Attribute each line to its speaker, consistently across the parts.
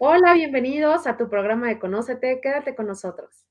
Speaker 1: Hola, bienvenidos a tu programa de Conócete. Quédate con nosotros.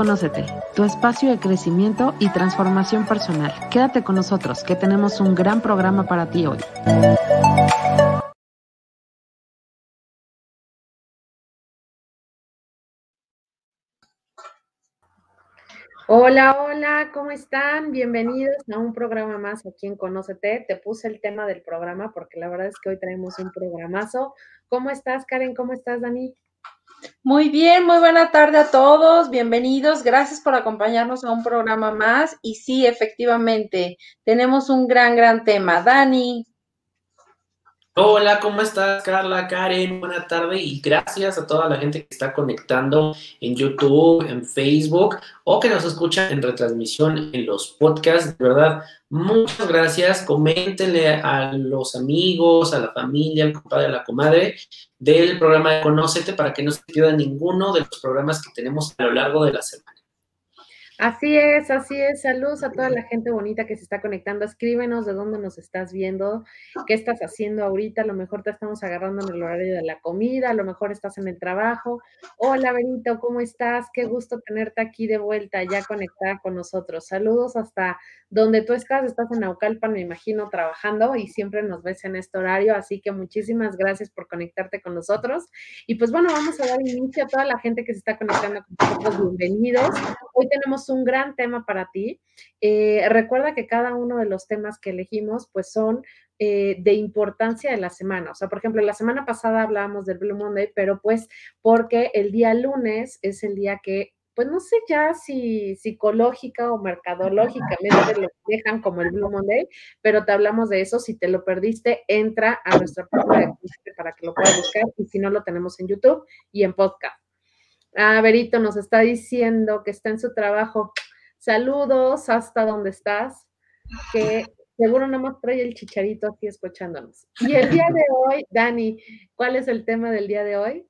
Speaker 1: Conócete, tu espacio de crecimiento y transformación personal. Quédate con nosotros, que tenemos un gran programa para ti hoy. Hola, hola, ¿cómo están? Bienvenidos a un programa más aquí en Conócete. Te puse el tema del programa porque la verdad es que hoy traemos un programazo. ¿Cómo estás, Karen? ¿Cómo estás, Dani?
Speaker 2: Muy bien, muy buena tarde a todos, bienvenidos, gracias por acompañarnos a un programa más. Y sí, efectivamente, tenemos un gran, gran tema. Dani.
Speaker 3: Hola, ¿cómo estás, Carla, Karen? Buena tarde y gracias a toda la gente que está conectando en YouTube, en Facebook o que nos escucha en retransmisión en los podcasts. De verdad, muchas gracias. Coméntenle a los amigos, a la familia, al compadre, a la comadre del programa de Conócete para que no se pierda ninguno de los programas que tenemos a lo largo de la semana.
Speaker 1: Así es, así es. Saludos a toda la gente bonita que se está conectando. Escríbenos de dónde nos estás viendo, qué estás haciendo ahorita. A lo mejor te estamos agarrando en el horario de la comida, a lo mejor estás en el trabajo. Hola, Benito, ¿cómo estás? Qué gusto tenerte aquí de vuelta, ya conectada con nosotros. Saludos hasta donde tú estás. Estás en Naucalpan, me imagino, trabajando y siempre nos ves en este horario. Así que muchísimas gracias por conectarte con nosotros. Y pues bueno, vamos a dar inicio a toda la gente que se está conectando con nosotros. Bienvenidos. Hoy tenemos un gran tema para ti. Eh, recuerda que cada uno de los temas que elegimos, pues son eh, de importancia de la semana. O sea, por ejemplo, la semana pasada hablábamos del Blue Monday, pero pues porque el día lunes es el día que pues no sé ya si psicológica o mercadológicamente lo dejan como el Blue Monday, pero te hablamos de eso. Si te lo perdiste, entra a nuestra página de para que lo puedas buscar y si no, lo tenemos en YouTube y en podcast. Ah, Berito nos está diciendo que está en su trabajo. Saludos hasta donde estás, que seguro no más trae el chicharito aquí escuchándonos. Y el día de hoy, Dani, ¿cuál es el tema del día de hoy?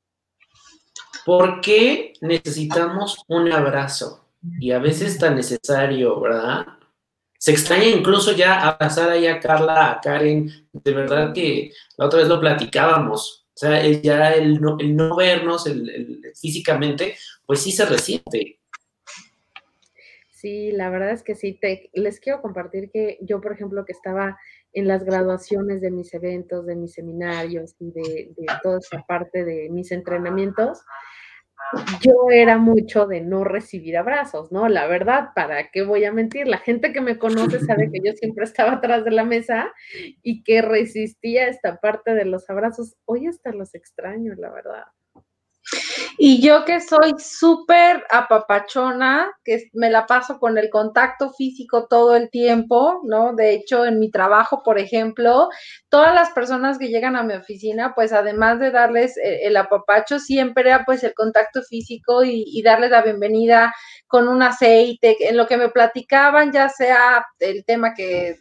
Speaker 3: ¿Por qué necesitamos un abrazo? Y a veces tan necesario, ¿verdad? Se extraña incluso ya abrazar ahí a Carla, a Karen. De verdad que la otra vez lo platicábamos sea, ya el no, el no vernos el, físicamente, pues sí se resiente.
Speaker 1: Sí, la verdad es que sí. Te, les quiero compartir que yo, por ejemplo, que estaba en las graduaciones de mis eventos, de mis seminarios y de, de toda esa parte de mis entrenamientos, yo era mucho de no recibir abrazos, ¿no? La verdad, ¿para qué voy a mentir? La gente que me conoce sabe que yo siempre estaba atrás de la mesa y que resistía esta parte de los abrazos. Hoy hasta los extraño, la verdad.
Speaker 2: Y yo que soy súper apapachona, que me la paso con el contacto físico todo el tiempo, ¿no? De hecho, en mi trabajo, por ejemplo, todas las personas que llegan a mi oficina, pues además de darles eh, el apapacho, siempre era pues el contacto físico y, y darles la bienvenida con un aceite, en lo que me platicaban, ya sea el tema que,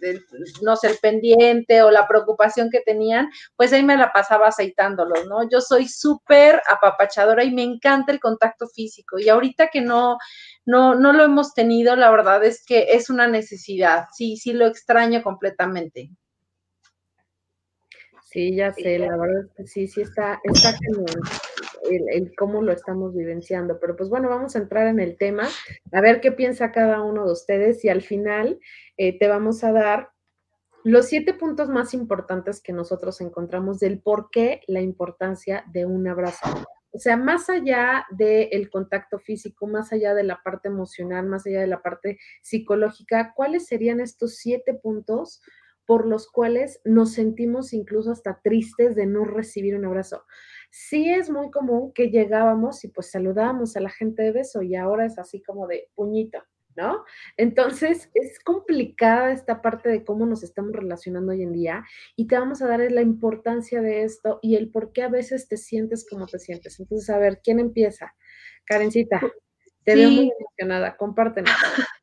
Speaker 2: no sé, el pendiente o la preocupación que tenían, pues ahí me la pasaba aceitándolos, ¿no? Yo soy súper apapachadora y me encanta el contacto físico. Y ahorita que no, no, no lo hemos tenido, la verdad es que es una necesidad. Sí, sí lo extraño completamente.
Speaker 1: Sí, ya sé, la verdad es que sí, sí está, está genial el, cómo lo estamos vivenciando. Pero pues bueno, vamos a entrar en el tema, a ver qué piensa cada uno de ustedes y al final eh, te vamos a dar los siete puntos más importantes que nosotros encontramos del por qué la importancia de un abrazo. O sea, más allá del contacto físico, más allá de la parte emocional, más allá de la parte psicológica, ¿cuáles serían estos siete puntos por los cuales nos sentimos incluso hasta tristes de no recibir un abrazo? Sí es muy común que llegábamos y pues saludábamos a la gente de beso y ahora es así como de puñito, ¿no? Entonces, es complicada esta parte de cómo nos estamos relacionando hoy en día y te vamos a dar la importancia de esto y el por qué a veces te sientes como te sientes. Entonces, a ver, ¿quién empieza? Karencita. Te veo muy emocionada, compártenos.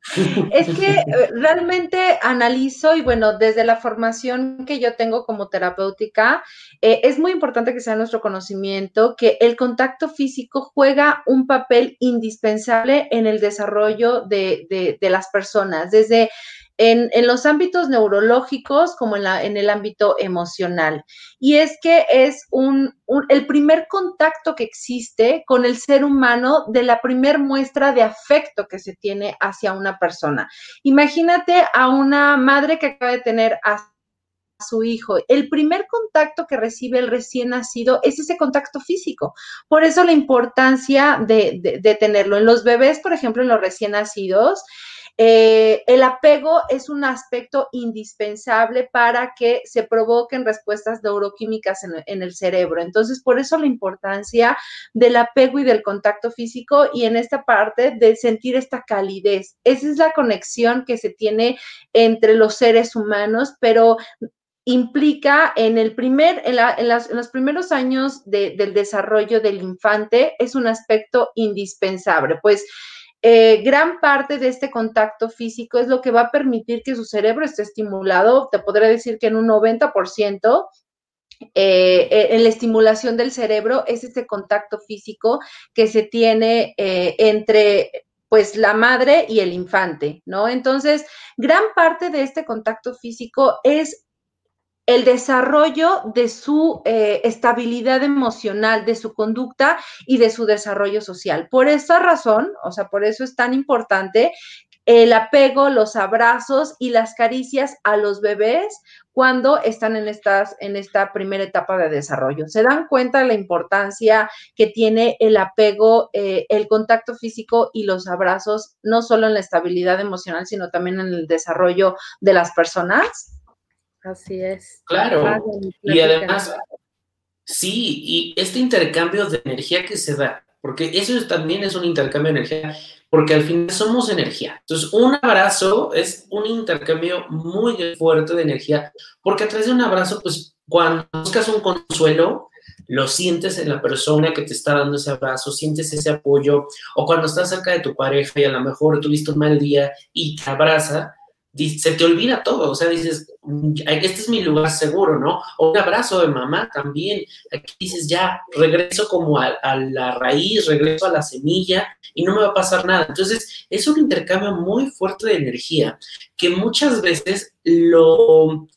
Speaker 2: Es que eh, realmente analizo y bueno, desde la formación que yo tengo como terapéutica, eh, es muy importante que sea nuestro conocimiento que el contacto físico juega un papel indispensable en el desarrollo de, de las personas, desde en, los ámbitos neurológicos como en, la, en, el ámbito emocional. Y es que es un, el primer contacto que existe con el ser humano de la primer muestra de afecto que se tiene hacia una persona. Imagínate a una madre que acaba de tener a su hijo. El primer contacto que recibe el recién nacido es ese contacto físico. Por eso la importancia de, de tenerlo. En los bebés, por ejemplo, en los recién nacidos, eh, el apego es un aspecto indispensable para que se provoquen respuestas neuroquímicas en, el cerebro. Entonces, por eso la importancia del apego y del contacto físico y en esta parte de sentir esta calidez. Esa es la conexión que se tiene entre los seres humanos, pero implica en el primer, en, los primeros años del desarrollo del infante, es un aspecto indispensable, pues eh, gran parte de este contacto físico es lo que va a permitir que su cerebro esté estimulado. Te podría decir que en un 90% eh, eh, en la estimulación del cerebro es este contacto físico que se tiene entre pues la madre y el infante, ¿no? Entonces, gran parte de este contacto físico es el desarrollo de su eh, estabilidad emocional, de su conducta y de su desarrollo social. Por esa razón, o sea, por eso es tan importante el apego, los abrazos y las caricias a los bebés cuando están en, estas, en esta primera etapa de desarrollo. Se dan cuenta de la importancia que tiene el apego, eh, el contacto físico y los abrazos, no solo en la estabilidad emocional, sino también en el desarrollo de las personas.
Speaker 1: Así es.
Speaker 3: Claro. Y además, sí, y este intercambio de energía que se da, porque eso también es un intercambio de energía, porque al final somos energía. Entonces, un abrazo es un intercambio muy fuerte de energía, porque a través de un abrazo, pues cuando buscas un consuelo, lo sientes en la persona que te está dando ese abrazo, sientes ese apoyo, o cuando estás cerca de tu pareja y a lo mejor tuviste un mal día y te abraza, se te olvida todo, o sea, dices, mm, este es mi lugar seguro, ¿no? O un abrazo de mamá también, aquí dices, ya, regreso como a, la raíz, regreso a la semilla y no me va a pasar nada. Entonces, es un intercambio muy fuerte de energía que muchas veces lo,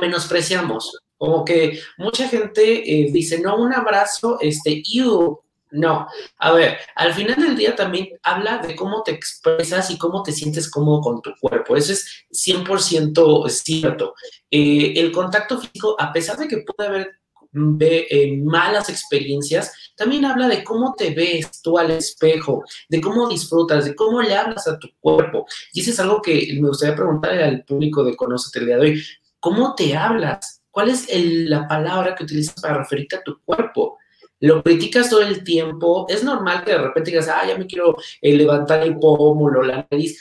Speaker 3: menospreciamos. Como que mucha gente eh, dice, no, un abrazo, este, you, no, a ver, al final del día también habla de cómo te expresas y cómo te sientes cómodo con tu cuerpo. Eso es 100% cierto. Eh, el contacto físico, a pesar de que puede haber eh, malas experiencias, también habla de cómo te ves tú al espejo, de cómo disfrutas, de cómo le hablas a tu cuerpo. Y eso es algo que me gustaría preguntarle al público de Conócete el día de hoy. ¿Cómo te hablas? ¿Cuál es la palabra que utilizas para referirte a tu cuerpo? Lo criticas todo el tiempo, es normal que de repente digas, ah, ya me quiero eh, levantar el pómulo, la nariz,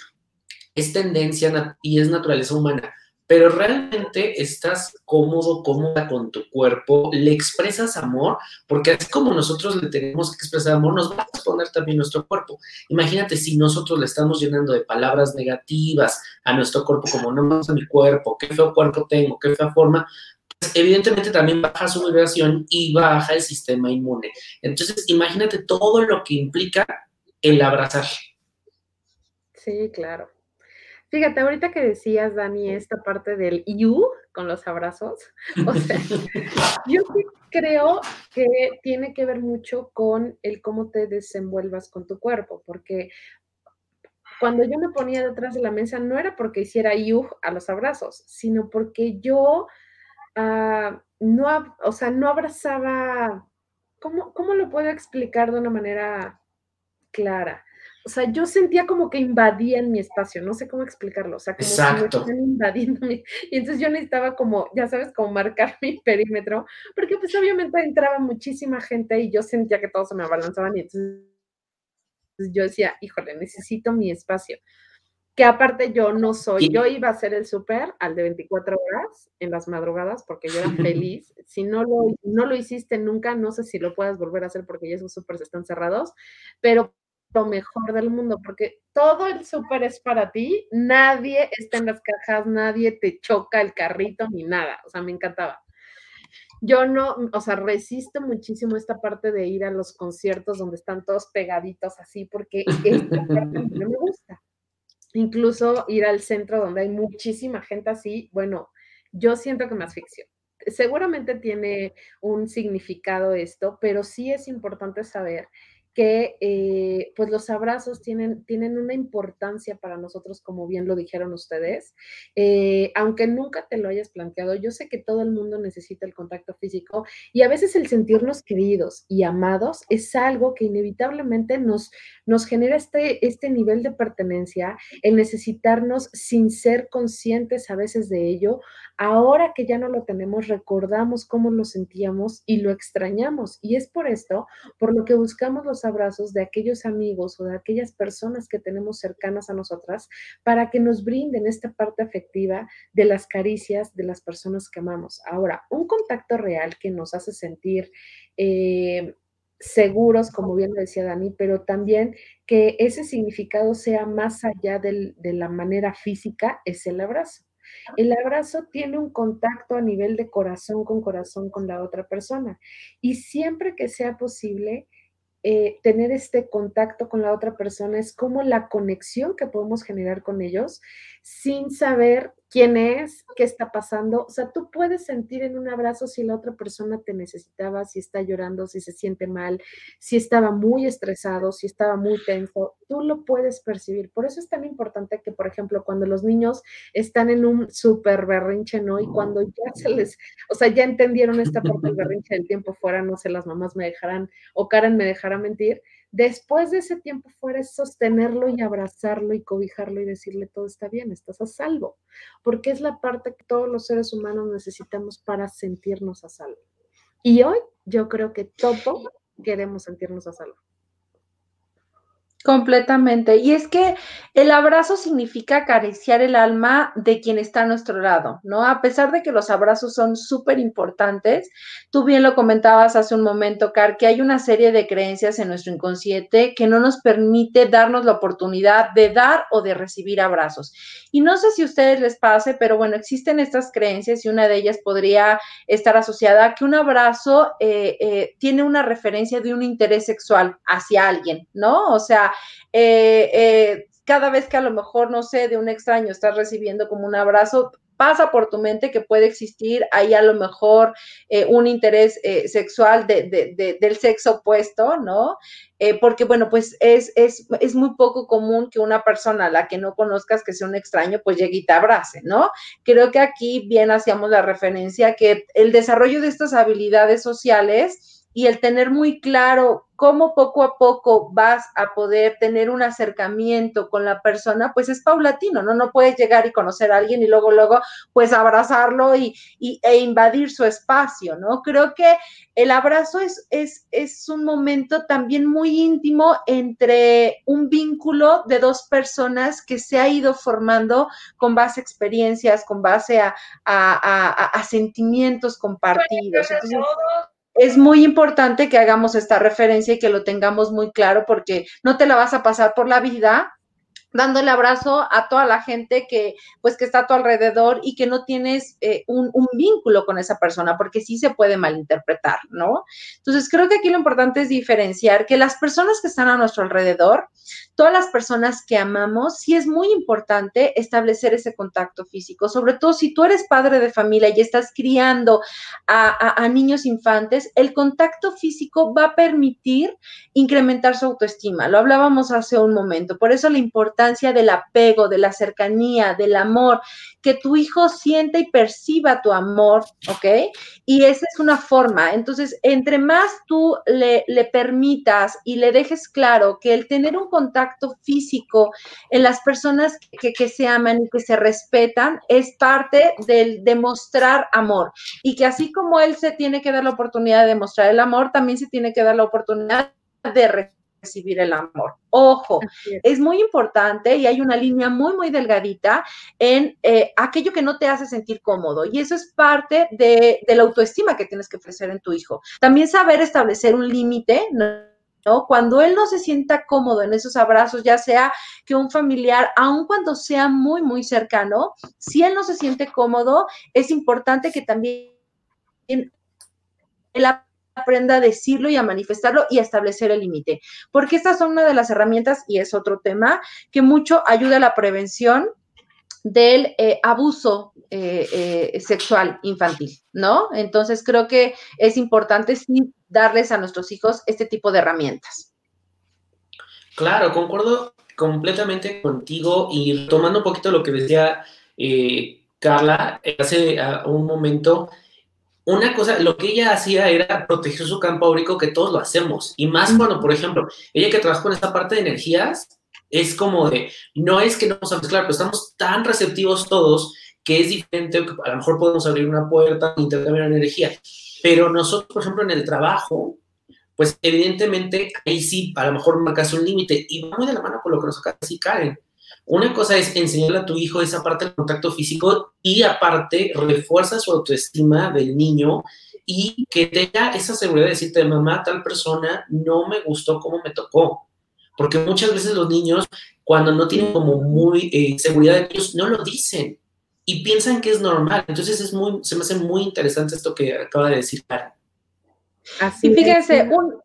Speaker 3: es tendencia y es naturaleza humana, pero realmente estás cómodo, cómoda con tu cuerpo, le expresas amor, porque así como nosotros le tenemos que expresar amor, nos va a responder también nuestro cuerpo. Imagínate si nosotros le estamos llenando de palabras negativas a nuestro cuerpo, como no me gusta mi cuerpo, qué feo cuerpo tengo, qué fea forma, evidentemente también baja su vibración y baja el sistema inmune. Entonces, imagínate todo lo que implica el abrazar.
Speaker 1: Sí, claro. Fíjate, ahorita que decías, Dani, esta parte del you con los abrazos, o sea, yo creo que tiene que ver mucho con el cómo te desenvuelvas con tu cuerpo, porque cuando yo me ponía detrás de la mesa no era porque hiciera you a los abrazos, sino porque yo Ah, no, o sea, no abrazaba, ¿cómo, ¿cómo lo puedo explicar de una manera clara? O sea, yo sentía como que invadían mi espacio, no sé cómo explicarlo, o sea, como
Speaker 3: Exacto.
Speaker 1: que me invadiendo y entonces yo necesitaba como, ya sabes, como marcar mi perímetro, porque pues obviamente entraba muchísima gente y yo sentía que todos se me abalanzaban y entonces yo decía, híjole, necesito mi espacio. Que aparte yo no soy, yo iba a hacer el súper al de 24 horas en las madrugadas porque yo era feliz. Si no lo, no lo hiciste nunca, no sé si lo puedas volver a hacer porque ya esos súper están cerrados, pero lo mejor del mundo, porque todo el súper es para ti, nadie está en las cajas, nadie te choca el carrito ni nada, o sea, me encantaba. Yo no, o sea, resisto muchísimo esta parte de ir a los conciertos donde están todos pegaditos así, porque esta parte no me gusta incluso ir al centro donde hay muchísima gente así, bueno, yo siento que me asfixio. Seguramente tiene un significado esto, pero sí es importante saber que eh, pues los abrazos tienen, tienen una importancia para nosotros, como bien lo dijeron ustedes. Eh, aunque nunca te lo hayas planteado, yo sé que todo el mundo necesita el contacto físico y a veces el sentirnos queridos y amados es algo que inevitablemente nos, nos genera este, este nivel de pertenencia, el necesitarnos sin ser conscientes a veces de ello. Ahora que ya no lo tenemos, recordamos cómo lo sentíamos y lo extrañamos. Y es por esto, por lo que buscamos los abrazos de aquellos amigos o de aquellas personas que tenemos cercanas a nosotras para que nos brinden esta parte afectiva de las caricias de las personas que amamos. Ahora, un contacto real que nos hace sentir... Eh, seguros, como bien lo decía Dani, pero también que ese significado sea más allá de la manera física, es el abrazo. El abrazo tiene un contacto a nivel de corazón con corazón con la otra persona y siempre que sea posible, eh, tener este contacto con la otra persona es como la conexión que podemos generar con ellos sin saber quién es, qué está pasando. O sea, tú puedes sentir en un abrazo si la otra persona te necesitaba, si está llorando, si se siente mal, si estaba muy estresado, si estaba muy tenso. Tú lo puedes percibir. Por eso es tan importante que, por ejemplo, cuando los niños están en un súper berrinche, ¿no? Y cuando ya se les, o sea, ya entendieron esta parte del berrinche del tiempo fuera, no sé, las mamás me dejarán o Karen me dejará mentir Después de ese tiempo fuera es sostenerlo y abrazarlo y cobijarlo y decirle todo está bien, estás a salvo, porque es la parte que todos los seres humanos necesitamos para sentirnos a salvo. Y hoy yo creo que todos queremos sentirnos a salvo.
Speaker 2: Completamente. Y es que el abrazo significa acariciar el alma de quien está a nuestro lado, ¿no? A pesar de que los abrazos son súper importantes, tú bien lo comentabas hace un momento, Car, que hay una serie de creencias en nuestro inconsciente que no nos permite darnos la oportunidad de dar o de recibir abrazos. Y no sé si a ustedes les pase, pero bueno, existen estas creencias y una de ellas podría estar asociada a que un abrazo eh, eh, tiene una referencia de un interés sexual hacia alguien, ¿no? O sea, eh, eh, cada vez que a lo mejor, no sé, de un extraño estás recibiendo como un abrazo, pasa por tu mente que puede existir ahí a lo mejor eh, un interés sexual del sexo opuesto, ¿no? porque, bueno, pues es, es, es, muy poco común que una persona a la que no conozcas, que sea un extraño, pues llegue y te abrace, ¿no? Creo que aquí bien hacíamos la referencia que el desarrollo de estas habilidades sociales y el tener muy claro cómo poco a poco vas a poder tener un acercamiento con la persona, pues es paulatino, ¿no? No puedes llegar y conocer a alguien y luego, luego, pues abrazarlo y, e invadir su espacio, ¿no? Creo que el abrazo es, es, es un momento también muy íntimo entre un vínculo de dos personas que se ha ido formando con base a experiencias, con base a, a, sentimientos compartidos. Entonces, es muy importante que hagamos esta referencia y que lo tengamos muy claro porque no te la vas a pasar por la vida dándole abrazo a toda la gente que pues que está a tu alrededor y que no tienes eh, un, un, vínculo con esa persona, porque sí se puede malinterpretar, ¿no? Entonces creo que aquí lo importante es diferenciar que las personas que están a nuestro alrededor, todas las personas que amamos, sí es muy importante establecer ese contacto físico, sobre todo si tú eres padre de familia y estás criando a, a niños infantes, el contacto físico va a permitir incrementar su autoestima. Lo hablábamos hace un momento, por eso la importancia del apego, de la cercanía, del amor, que tu hijo sienta y perciba tu amor, ¿ok? Y esa es una forma. Entonces, entre más tú le, permitas y le dejes claro que el tener un contacto físico en las personas que, que se aman y que se respetan es parte del demostrar amor. Y que así como él se tiene que dar la oportunidad de demostrar el amor, también se tiene que dar la oportunidad de recibir el amor. Ojo, es. muy importante y hay una línea muy, muy delgadita en eh, aquello que no te hace sentir cómodo. Y eso es parte de, la autoestima que tienes que ofrecer en tu hijo. También saber establecer un límite, ¿no? Cuando él no se sienta cómodo en esos abrazos, ya sea que un familiar, aun cuando sea muy, muy cercano, si él no se siente cómodo, es importante que también él aprenda a decirlo y a manifestarlo y a establecer el límite. Porque estas son una de las herramientas, y es otro tema, que mucho ayuda a la prevención del eh, abuso eh, eh, sexual infantil, ¿no? Entonces creo que es importante sí darles a nuestros hijos este tipo de herramientas.
Speaker 3: Claro, concuerdo completamente contigo y tomando un poquito lo que decía Carla hace un momento, una cosa, lo que ella hacía era proteger su campo áurico, que todos lo hacemos. Y más cuando, por ejemplo, ella que trabaja con esta parte de energías, es como de, no es que no nos mezclar, pero estamos tan receptivos todos que es diferente, a lo mejor podemos abrir una puerta, intercambiar energía. Pero nosotros, por ejemplo, en el trabajo, pues evidentemente ahí sí, a lo mejor marcas un límite y va muy de la mano con lo que nos acaba de decir Karen. Una cosa es enseñarle a tu hijo esa parte del contacto físico y aparte refuerza su autoestima del niño y que tenga esa seguridad de decirte, mamá, tal persona no me gustó como me tocó. Porque muchas veces los niños, cuando no tienen como muy eh, seguridad de ellos, no lo dicen y piensan que es normal. Entonces es muy, se me hace muy interesante esto que acaba de decir Karen.
Speaker 2: Así y fíjense, un,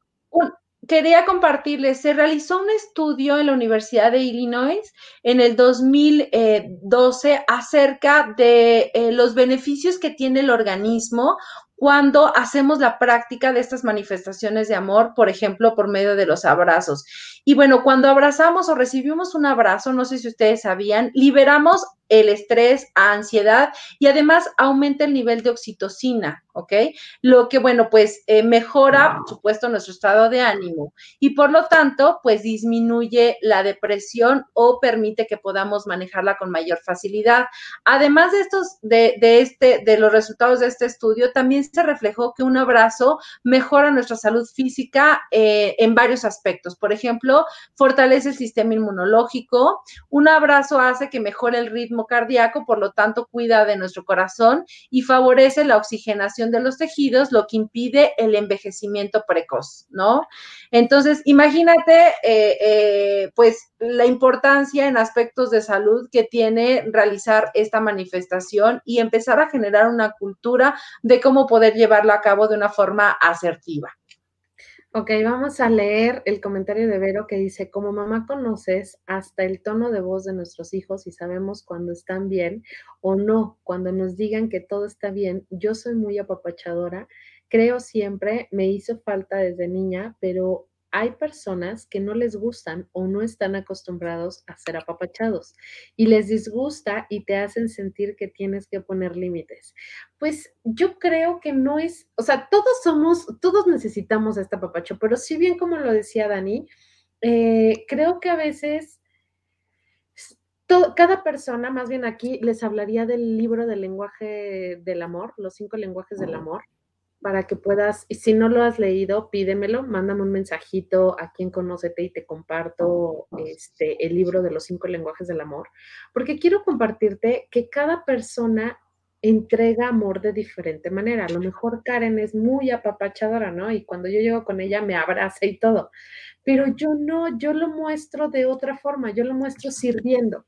Speaker 2: quería compartirles, se realizó un estudio en la Universidad de Illinois en el 2012 acerca de eh, los beneficios que tiene el organismo cuando hacemos la práctica de estas manifestaciones de amor, por ejemplo, por medio de los abrazos. Y bueno, cuando abrazamos o recibimos un abrazo, no sé si ustedes sabían, liberamos el estrés, ansiedad y además aumenta el nivel de oxitocina, ¿ok? Lo que, bueno, pues eh, mejora, por supuesto, nuestro estado de ánimo y por lo tanto, pues disminuye la depresión o permite que podamos manejarla con mayor facilidad. Además de estos, de, este, de los resultados de este estudio, también se reflejó que un abrazo mejora nuestra salud física eh, en varios aspectos. Por ejemplo, fortalece el sistema inmunológico. Un abrazo hace que mejore el ritmo cardíaco, por lo tanto cuida de nuestro corazón y favorece la oxigenación de los tejidos, lo que impide el envejecimiento precoz, ¿no? Entonces, imagínate, eh, eh, pues, la importancia en aspectos de salud que tiene realizar esta manifestación y empezar a generar una cultura de cómo poder llevarla a cabo de una forma asertiva.
Speaker 1: Ok, vamos a leer el comentario de Vero que dice, como mamá conoces hasta el tono de voz de nuestros hijos y sabemos cuando están bien o no, cuando nos digan que todo está bien. Yo soy muy apapachadora, creo siempre, me hizo falta desde niña, pero hay personas que no les gustan o no están acostumbrados a ser apapachados y les disgusta y te hacen sentir que tienes que poner límites. Pues yo creo que no es, o sea, todos somos, todos necesitamos este apapacho, pero si bien como lo decía Dani, eh, creo que a veces cada persona, más bien aquí les hablaría del libro del lenguaje del amor, los cinco lenguajes del amor para que puedas, y si no lo has leído, pídemelo, mándame un mensajito a quien conócete y te comparto este, el libro de los cinco lenguajes del amor, porque quiero compartirte que cada persona entrega amor de diferente manera. A lo mejor Karen es muy apapachadora, ¿no? Y cuando yo llego con ella me abraza y todo, pero yo no, yo lo muestro de otra forma, yo lo muestro sirviendo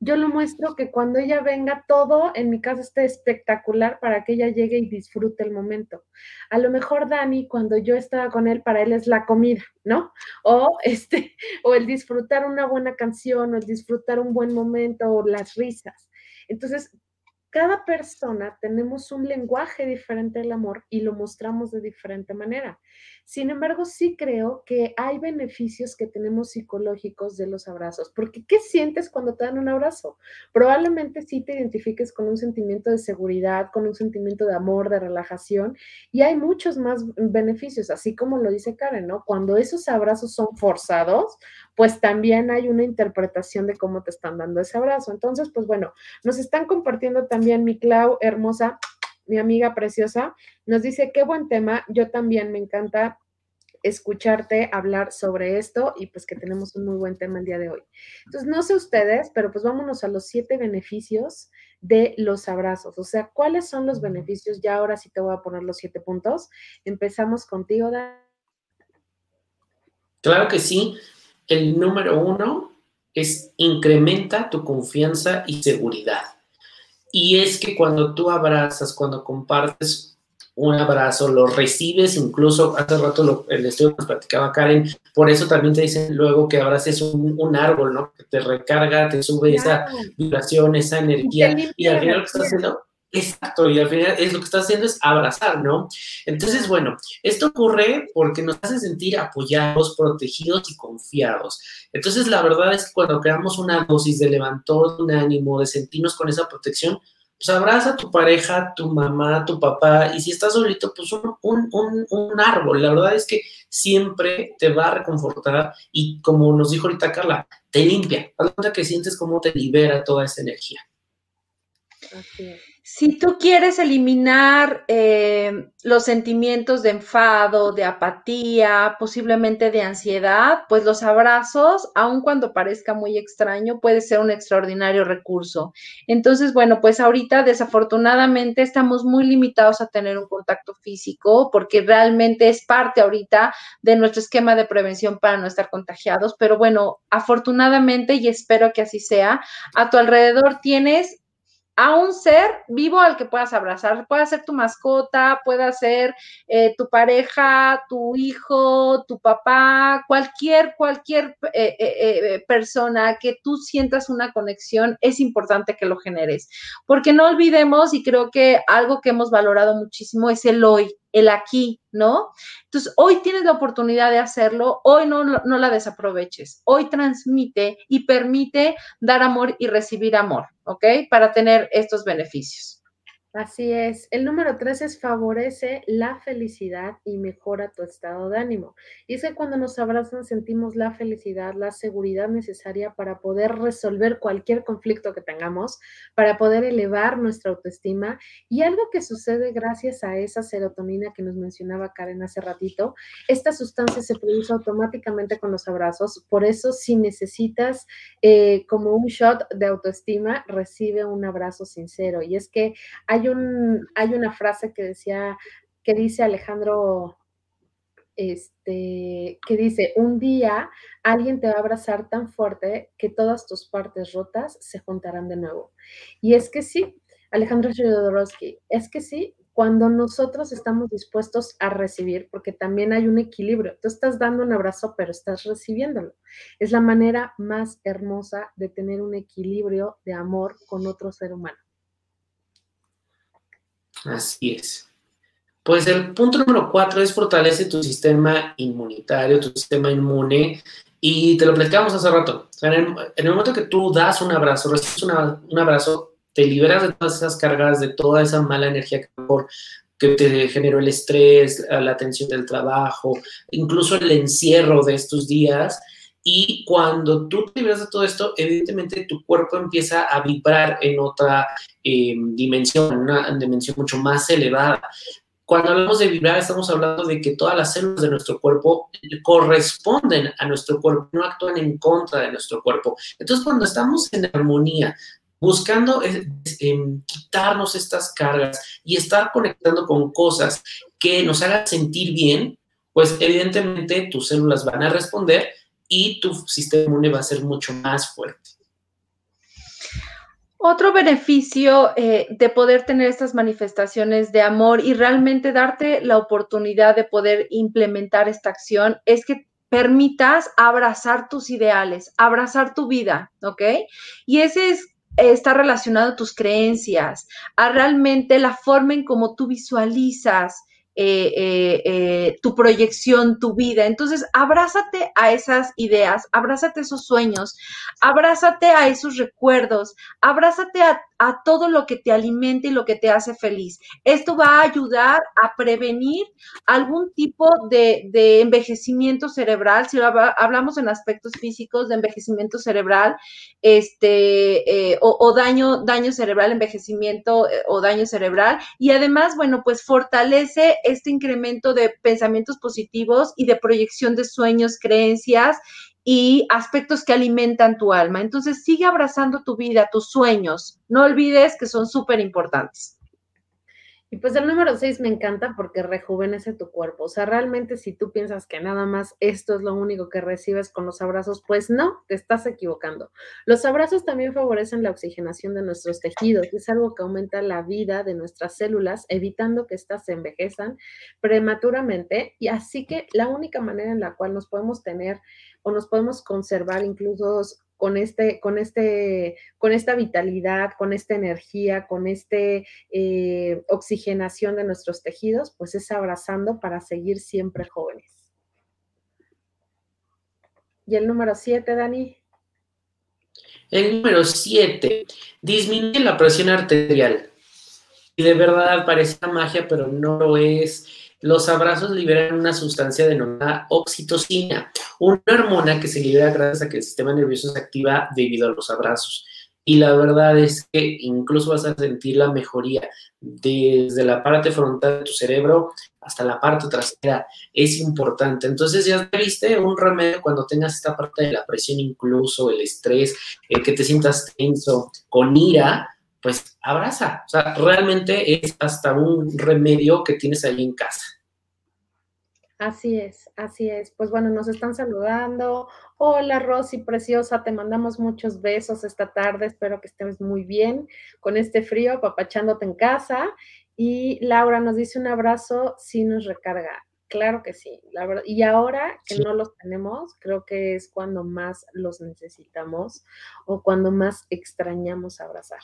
Speaker 1: yo lo muestro que cuando ella venga, todo en mi casa esté espectacular para que ella llegue y disfrute el momento. A lo mejor Dani, cuando yo estaba con él, para él es la comida, ¿no? O este, o el disfrutar una buena canción, o el disfrutar un buen momento, o las risas. Entonces, cada persona tenemos un lenguaje diferente del amor y lo mostramos de diferente manera. Sin embargo, sí creo que hay beneficios que tenemos psicológicos de los abrazos, porque ¿qué sientes cuando te dan un abrazo? Probablemente sí te identifiques con un sentimiento de seguridad, con un sentimiento de amor, de relajación, y hay muchos más beneficios, así como lo dice Karen, ¿no? Cuando esos abrazos son forzados, pues también hay una interpretación de cómo te están dando ese abrazo. Entonces, pues bueno, nos están compartiendo también mi Clau hermosa mi amiga preciosa, nos dice, qué buen tema, yo también me encanta escucharte hablar sobre esto y pues que tenemos un muy buen tema el día de hoy. Entonces, no sé ustedes, pero pues vámonos a los siete beneficios de los abrazos. O sea, ¿cuáles son los beneficios? Ya ahora sí te voy a poner los siete puntos. Empezamos contigo, Dan.
Speaker 3: Claro que sí. El número uno es incrementa tu confianza y seguridad. Y es que cuando tú abrazas, cuando compartes un abrazo, lo recibes, incluso hace rato lo, el estudio nos platicaba Karen, por eso también te dicen luego que abraces un, un árbol, ¿no? Que te recarga, te sube esa vibración, esa energía, y, al final lo que estás haciendo, exacto, y al final es lo que estás haciendo es abrazar, ¿no? Entonces, bueno, esto ocurre porque nos hace sentir apoyados, protegidos y confiados. Entonces, la verdad es que cuando creamos una dosis de levantón, un ánimo, de sentirnos con esa protección, pues abraza a tu pareja, tu mamá, tu papá, y si estás solito, pues un, un, un, árbol. La verdad es que siempre te va a reconfortar y como nos dijo ahorita Carla, te limpia. Haz cuenta que sientes cómo te libera toda esa energía.
Speaker 2: Si tú quieres eliminar eh, los sentimientos de enfado, de apatía, posiblemente de ansiedad, pues los abrazos, aun cuando parezca muy extraño, puede ser un extraordinario recurso. Entonces, bueno, pues ahorita desafortunadamente estamos muy limitados a tener un contacto físico porque realmente es parte ahorita de nuestro esquema de prevención para no estar contagiados. Pero bueno, afortunadamente, y espero que así sea, a tu alrededor tienes a un ser vivo al que puedas abrazar. Puede ser tu mascota, puede ser eh, tu pareja, tu hijo, tu papá, cualquier, cualquier eh, eh, persona que tú sientas una conexión, es importante que lo generes. Porque no olvidemos, y creo que algo que hemos valorado muchísimo es el hoy el aquí, ¿no? Entonces, hoy tienes la oportunidad de hacerlo, hoy no, no la desaproveches, hoy transmite y permite dar amor y recibir amor, ¿ok? Para tener estos beneficios.
Speaker 1: Así es. El número tres es favorece la felicidad y mejora tu estado de ánimo. Y es que cuando nos abrazan sentimos la felicidad, la seguridad necesaria para poder resolver cualquier conflicto que tengamos, para poder elevar nuestra autoestima. Y algo que sucede gracias a esa serotonina que nos mencionaba Karen hace ratito, esta sustancia se produce automáticamente con los abrazos. Por eso, si necesitas eh, como un shot de autoestima, recibe un abrazo sincero. Y es que hay hay, una frase que decía, que dice Alejandro, este, que dice, un día alguien te va a abrazar tan fuerte que todas tus partes rotas se juntarán de nuevo. Y es que sí, Alejandro Jodorowsky, es que sí, cuando nosotros estamos dispuestos a recibir, porque también hay un equilibrio. Tú estás dando un abrazo, pero estás recibiéndolo. Es la manera más hermosa de tener un equilibrio de amor con otro ser humano.
Speaker 3: Así es. Pues el punto número cuatro es fortalece tu sistema inmunitario, tu sistema inmune. Y te lo platicamos hace rato. en, el, momento que tú das un abrazo, recibes un abrazo, te liberas de todas esas cargas, de toda esa mala energía que, que te generó el estrés, la tensión del trabajo, incluso el encierro de estos días. Y cuando tú te liberas de todo esto, evidentemente tu cuerpo empieza a vibrar en otra eh, dimensión, una dimensión mucho más elevada. Cuando hablamos de vibrar, estamos hablando de que todas las células de nuestro cuerpo corresponden a nuestro cuerpo, no actúan en contra de nuestro cuerpo. Entonces, cuando estamos en armonía, buscando eh, em, quitarnos estas cargas y estar conectando con cosas que nos hagan sentir bien, pues evidentemente tus células van a responder y tu sistema inmune va a ser mucho más fuerte.
Speaker 2: Otro beneficio eh, de poder tener estas manifestaciones de amor y realmente darte la oportunidad de poder implementar esta acción es que permitas abrazar tus ideales, abrazar tu vida, ¿ok? Y ese es está relacionado a tus creencias, a realmente la forma en cómo tú visualizas eh, eh, eh, tu proyección, tu vida. Entonces, abrázate a esas ideas, abrázate a esos sueños, abrázate a esos recuerdos, abrázate a, a todo lo que te alimenta y lo que te hace feliz. Esto va a ayudar a prevenir algún tipo de, envejecimiento cerebral, si hablamos en aspectos físicos de envejecimiento cerebral, este, eh, o, daño, daño cerebral, envejecimiento eh, o daño cerebral, y además, bueno, pues fortalece este incremento de pensamientos positivos y de proyección de sueños, creencias y aspectos que alimentan tu alma. Entonces, sigue abrazando tu vida, tus sueños. No olvides que son súper importantes.
Speaker 1: Y pues el número 6 me encanta porque rejuvenece tu cuerpo. O sea, realmente si tú piensas que nada más esto es lo único que recibes con los abrazos, pues no, te estás equivocando. Los abrazos también favorecen la oxigenación de nuestros tejidos, es algo que aumenta la vida de nuestras células, evitando que éstas se envejezan prematuramente. Y así que la única manera en la cual nos podemos tener o nos podemos conservar incluso con este, con este, con esta vitalidad, con esta energía, con este eh, oxigenación de nuestros tejidos, pues es abrazando para seguir siempre jóvenes. Y el número siete, Dani.
Speaker 3: El número siete, disminuye la presión arterial. Y de verdad parece magia, pero no lo es los abrazos liberan una sustancia denominada oxitocina, una hormona que se libera gracias a que el sistema nervioso se activa debido a los abrazos. Y la verdad es que incluso vas a sentir la mejoría desde la parte frontal de tu cerebro hasta la parte trasera. Es importante. Entonces ya te viste un remedio cuando tengas esta parte de la presión, incluso el estrés, el que te sientas tenso, con ira, pues abraza. O sea, realmente es hasta un remedio que tienes ahí en casa.
Speaker 1: Así es, así es. Pues bueno, nos están saludando. Hola Rosy, preciosa, te mandamos muchos besos esta tarde. Espero que estés muy bien con este frío, papachándote en casa. Y Laura nos dice un abrazo si nos recarga. Claro que sí, la verdad. Y ahora que no los tenemos, creo que es cuando más los necesitamos o cuando más extrañamos abrazar.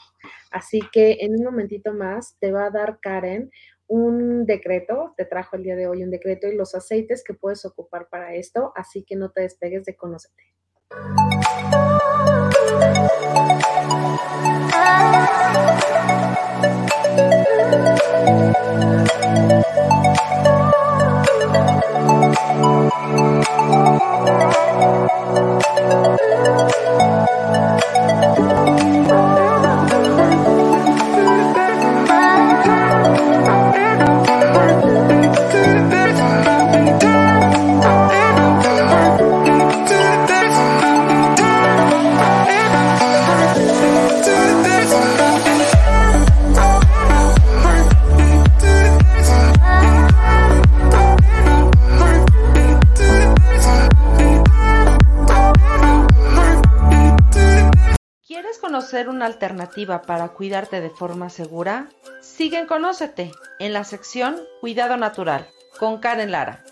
Speaker 1: Así que en un momentito más te va a dar Karen un decreto, te trajo el día de hoy un decreto y los aceites que puedes ocupar para esto, así que no te despegues de conocerte. Thank you.
Speaker 2: Una alternativa para cuidarte de forma segura? Sigue Conócete en la sección Cuidado Natural con Karen Lara.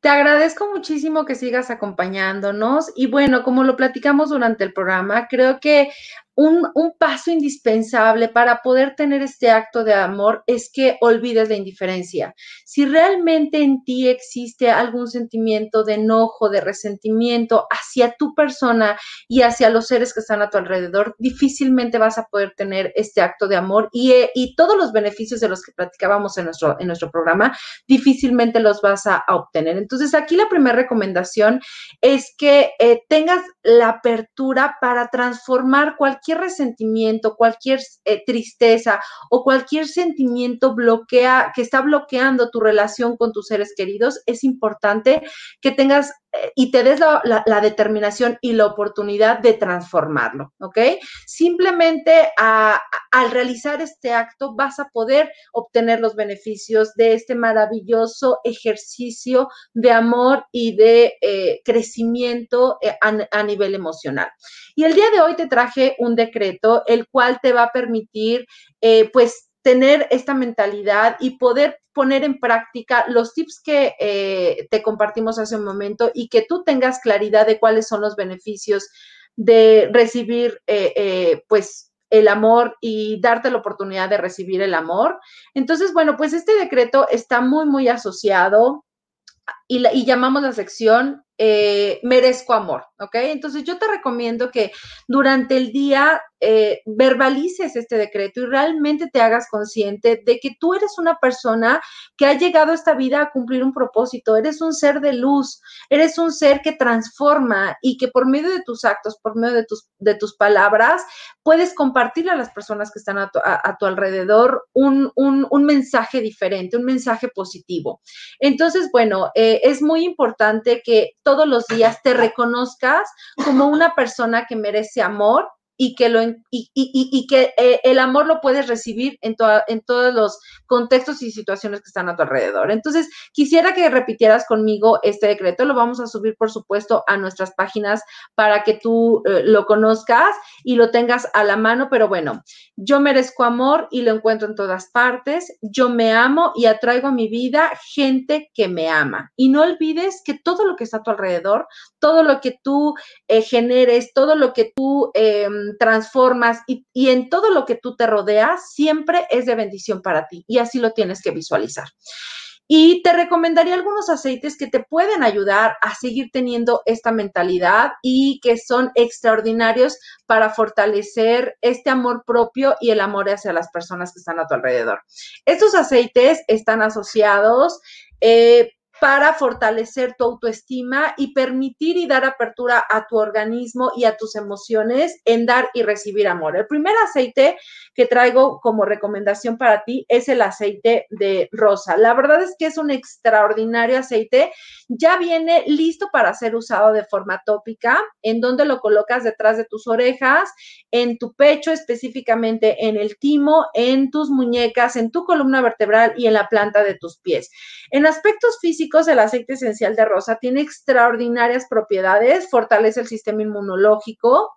Speaker 2: Te agradezco muchísimo que sigas acompañándonos y bueno, como lo platicamos durante el programa, creo que un, paso indispensable para poder tener este acto de amor es que olvides la indiferencia. Si realmente en ti existe algún sentimiento de enojo, de resentimiento hacia tu persona y hacia los seres que están a tu alrededor, difícilmente vas a poder tener este acto de amor y, eh, todos los beneficios de los que platicábamos en nuestro, en nuestro programa, difícilmente los vas a, obtener. Entonces, aquí la primera recomendación es que eh, tengas la apertura para transformar cualquier resentimiento, cualquier eh, tristeza o cualquier sentimiento bloquea, que está bloqueando tu relación con tus seres queridos, es importante que tengas y te des la, determinación y la oportunidad de transformarlo, ¿ok? Simplemente al realizar este acto vas a poder obtener los beneficios de este maravilloso ejercicio de amor y de eh, crecimiento a, a nivel emocional. Y el día de hoy te traje un decreto, el cual te va a permitir, eh, pues, tener esta mentalidad y poder poner en práctica los tips que eh, te compartimos hace un momento y que tú tengas claridad de cuáles son los beneficios de recibir, eh, pues, el amor y darte la oportunidad de recibir el amor. Entonces, bueno, pues este decreto está muy, muy asociado y, llamamos la sección eh, merezco amor, ¿ok? Entonces yo te recomiendo que durante el día eh, verbalices este decreto y realmente te hagas consciente de que tú eres una persona que ha llegado a esta vida a cumplir un propósito, eres un ser de luz, eres un ser que transforma y que por medio de tus actos, por medio de tus, de tus palabras, puedes compartir a las personas que están a tu, alrededor un, mensaje diferente, un mensaje positivo. Entonces, bueno, eh, es muy importante que todos los días te reconozcas como una persona que merece amor y que, lo, y, que eh, el amor lo puedes recibir en, en todos los contextos y situaciones que están a tu alrededor. Entonces, quisiera que repitieras conmigo este decreto. Lo vamos a subir, por supuesto, a nuestras páginas para que tú eh, lo conozcas y lo tengas a la mano. Pero bueno, yo merezco amor y lo encuentro en todas partes. Yo me amo y atraigo a mi vida gente que me ama. Y no olvides que todo lo que está a tu alrededor, todo lo que tú eh, generes, todo lo que tú em, transformas y, y, en todo lo que tú te rodeas, siempre es de bendición para ti y así lo tienes que visualizar. Y te recomendaría algunos aceites que te pueden ayudar a seguir teniendo esta mentalidad y que son extraordinarios para fortalecer este amor propio y el amor hacia las personas que están a tu alrededor. Estos aceites están asociados eh, para fortalecer tu autoestima y permitir y dar apertura a tu organismo y a tus emociones en dar y recibir amor. El primer aceite que traigo como recomendación para ti es el aceite de rosa. La verdad es que es un extraordinario aceite. Ya viene listo para ser usado de forma tópica, en donde lo colocas detrás de tus orejas, en tu pecho específicamente, en el timo, en tus muñecas, en tu columna vertebral y en la planta de tus pies. En aspectos físicos, el aceite esencial de rosa tiene extraordinarias propiedades, fortalece el sistema inmunológico,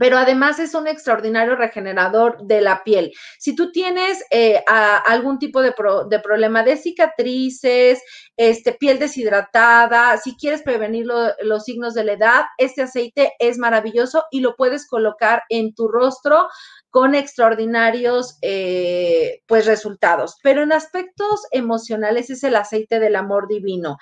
Speaker 2: pero además es un extraordinario regenerador de la piel. Si tú tienes eh, algún tipo de, problema de cicatrices, este, piel deshidratada, si quieres prevenir los signos de la edad, este aceite es maravilloso y lo puedes colocar en tu rostro con extraordinarios eh, pues resultados. Pero en aspectos emocionales es el aceite del amor divino.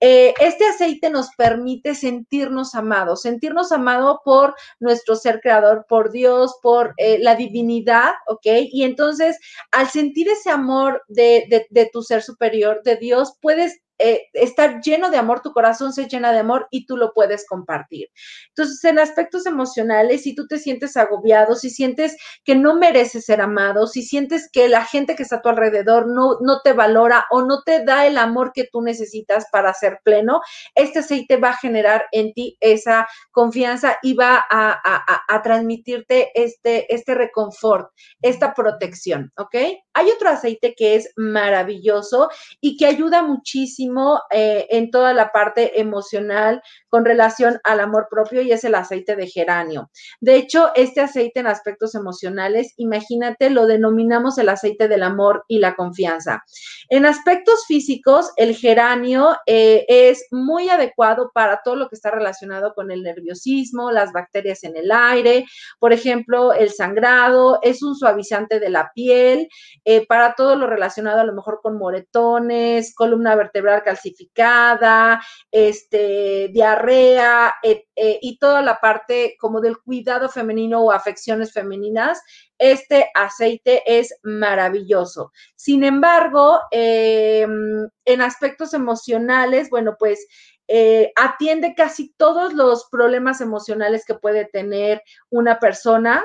Speaker 2: Eh, este aceite nos permite sentirnos amados, sentirnos amados por nuestro ser creador, por Dios, por eh, la divinidad, ¿ok? Y entonces, al sentir ese amor de, de tu ser superior, de Dios, puedes eh, estar lleno de amor, tu corazón se llena de amor y tú lo puedes compartir. Entonces, en aspectos emocionales, si tú te sientes agobiado, si sientes que no mereces ser amado, si sientes que la gente que está a tu alrededor no, no te valora o no te da el amor que tú necesitas para ser pleno, este aceite va a generar en ti esa confianza y va a, a transmitirte este, este reconfort, esta protección, ¿ok? Hay otro aceite que es maravilloso y que ayuda muchísimo eh, en toda la parte emocional con relación al amor propio y es el aceite de geranio. De hecho, este aceite en aspectos emocionales, imagínate, lo denominamos el aceite del amor y la confianza. En aspectos físicos, el geranio eh, es muy adecuado para todo lo que está relacionado con el nerviosismo, las bacterias en el aire, por ejemplo, el sangrado, es un suavizante de la piel, eh, para todo lo relacionado a lo mejor con moretones, columna vertebral calcificada, este, diarrea eh, eh, y toda la parte como del cuidado femenino o afecciones femeninas, este aceite es maravilloso. Sin embargo, em, en aspectos emocionales, bueno, pues eh, atiende casi todos los problemas emocionales que puede tener una persona.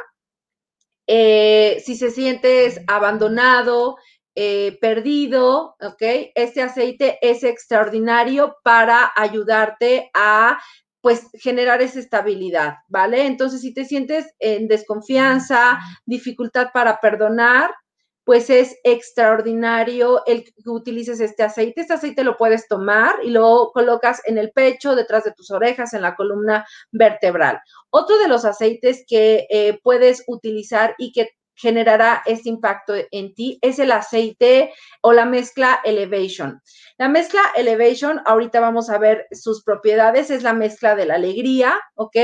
Speaker 2: si se sientes abandonado, eh, perdido, ¿ok? Este aceite es extraordinario para ayudarte a pues generar esa estabilidad, ¿vale? Entonces, si te sientes en desconfianza, dificultad para perdonar, pues es extraordinario el que utilices este aceite. Este aceite lo puedes tomar y lo colocas en el pecho, detrás de tus orejas, en la columna vertebral. Otro de los aceites que eh, puedes utilizar y que generará este impacto en ti es el aceite o la mezcla Elevation. La mezcla Elevation, ahorita vamos a ver sus propiedades, es la mezcla de la alegría, ¿ok?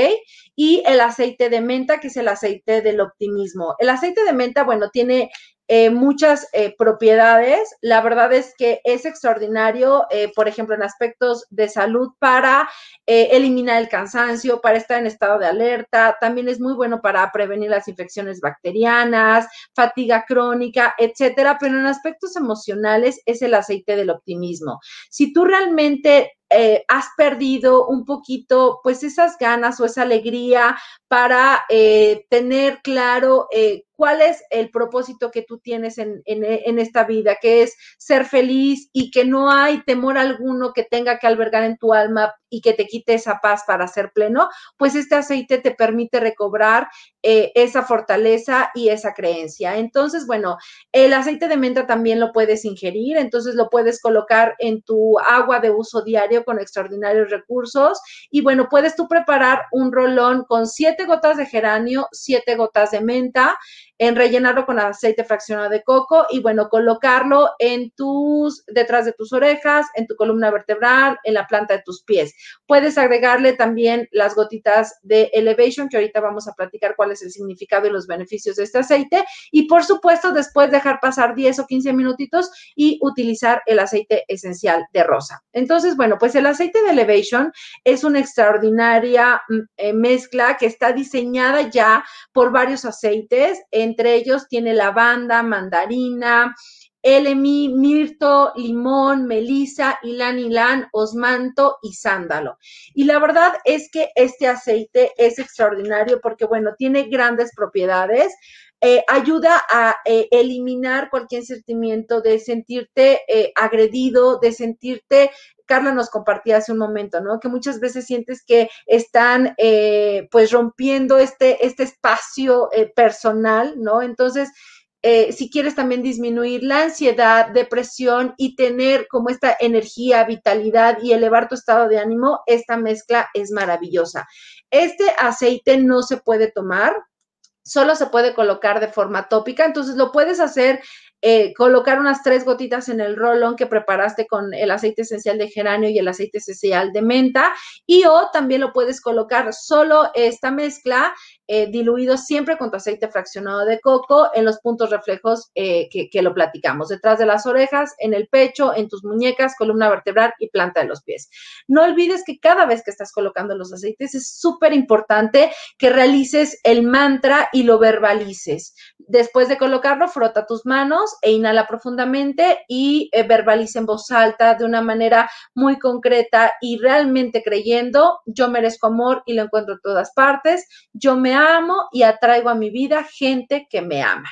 Speaker 2: Y el aceite de menta, que es el aceite del optimismo. El aceite de menta, bueno, tiene eh, muchas eh, propiedades. La verdad es que es extraordinario, eh, por ejemplo, en aspectos de salud para eliminar el cansancio, para estar en estado de alerta. También es muy bueno para prevenir las infecciones bacterianas, fatiga crónica, etcétera. Pero en aspectos emocionales es el aceite del optimismo. Si tú realmente eh, has perdido un poquito, pues esas ganas o esa alegría para eh, tener claro eh, cuál es el propósito que tú tienes en, en, esta vida, que es ser feliz y que no hay temor alguno que tenga que albergar en tu alma y que te quite esa paz para ser pleno, pues este aceite te permite recobrar esa fortaleza y esa creencia. Entonces, bueno, el aceite de menta también lo puedes ingerir, entonces lo puedes colocar en tu agua de uso diario con extraordinarios recursos. Y bueno, puedes tú preparar un rolón con siete gotas de geranio, siete gotas de menta, en rellenarlo con aceite fraccionado de coco y bueno, colocarlo en tus, detrás de tus orejas, en tu columna vertebral, en la planta de tus pies. Puedes agregarle también las gotitas de Elevation, que ahorita vamos a platicar cuál es el significado y los beneficios de este aceite. Y por supuesto, después dejar pasar 10 o 15 minutitos y utilizar el aceite esencial de rosa. Entonces, bueno, pues el aceite de Elevation es una extraordinaria mm, eh, mezcla que está diseñada ya por varios aceites entre ellos tiene lavanda, mandarina, elemi, mirto, limón, melisa, ilan ilan, osmanto y sándalo. Y la verdad es que este aceite es extraordinario porque, bueno, tiene grandes propiedades. Eh, ayuda a eh, eliminar cualquier sentimiento de sentirte eh, agredido, de sentirte Carla nos compartía hace un momento, ¿no? Que muchas veces sientes que están eh, pues rompiendo este, este espacio eh, personal, ¿no? Entonces, eh, si quieres también disminuir la ansiedad, depresión y tener como esta energía, vitalidad y elevar tu estado de ánimo, esta mezcla es maravillosa. Este aceite no se puede tomar, solo se puede colocar de forma tópica, entonces lo puedes hacer eh, colocar unas tres gotitas en el rolón que preparaste con el aceite esencial de geranio y el aceite esencial de menta. Y o también lo puedes colocar solo esta mezcla eh, diluido siempre con tu aceite fraccionado de coco en los puntos reflejos eh, que, lo platicamos, detrás de las orejas, en el pecho, en tus muñecas, columna vertebral y planta de los pies. No olvides que cada vez que estás colocando los aceites es súper importante que realices el mantra y lo verbalices. Después de colocarlo, frota tus manos e inhala profundamente y eh, verbaliza en voz alta de una manera muy concreta y realmente creyendo, yo merezco amor y lo encuentro en todas partes, yo me amo y atraigo a mi vida gente que me ama.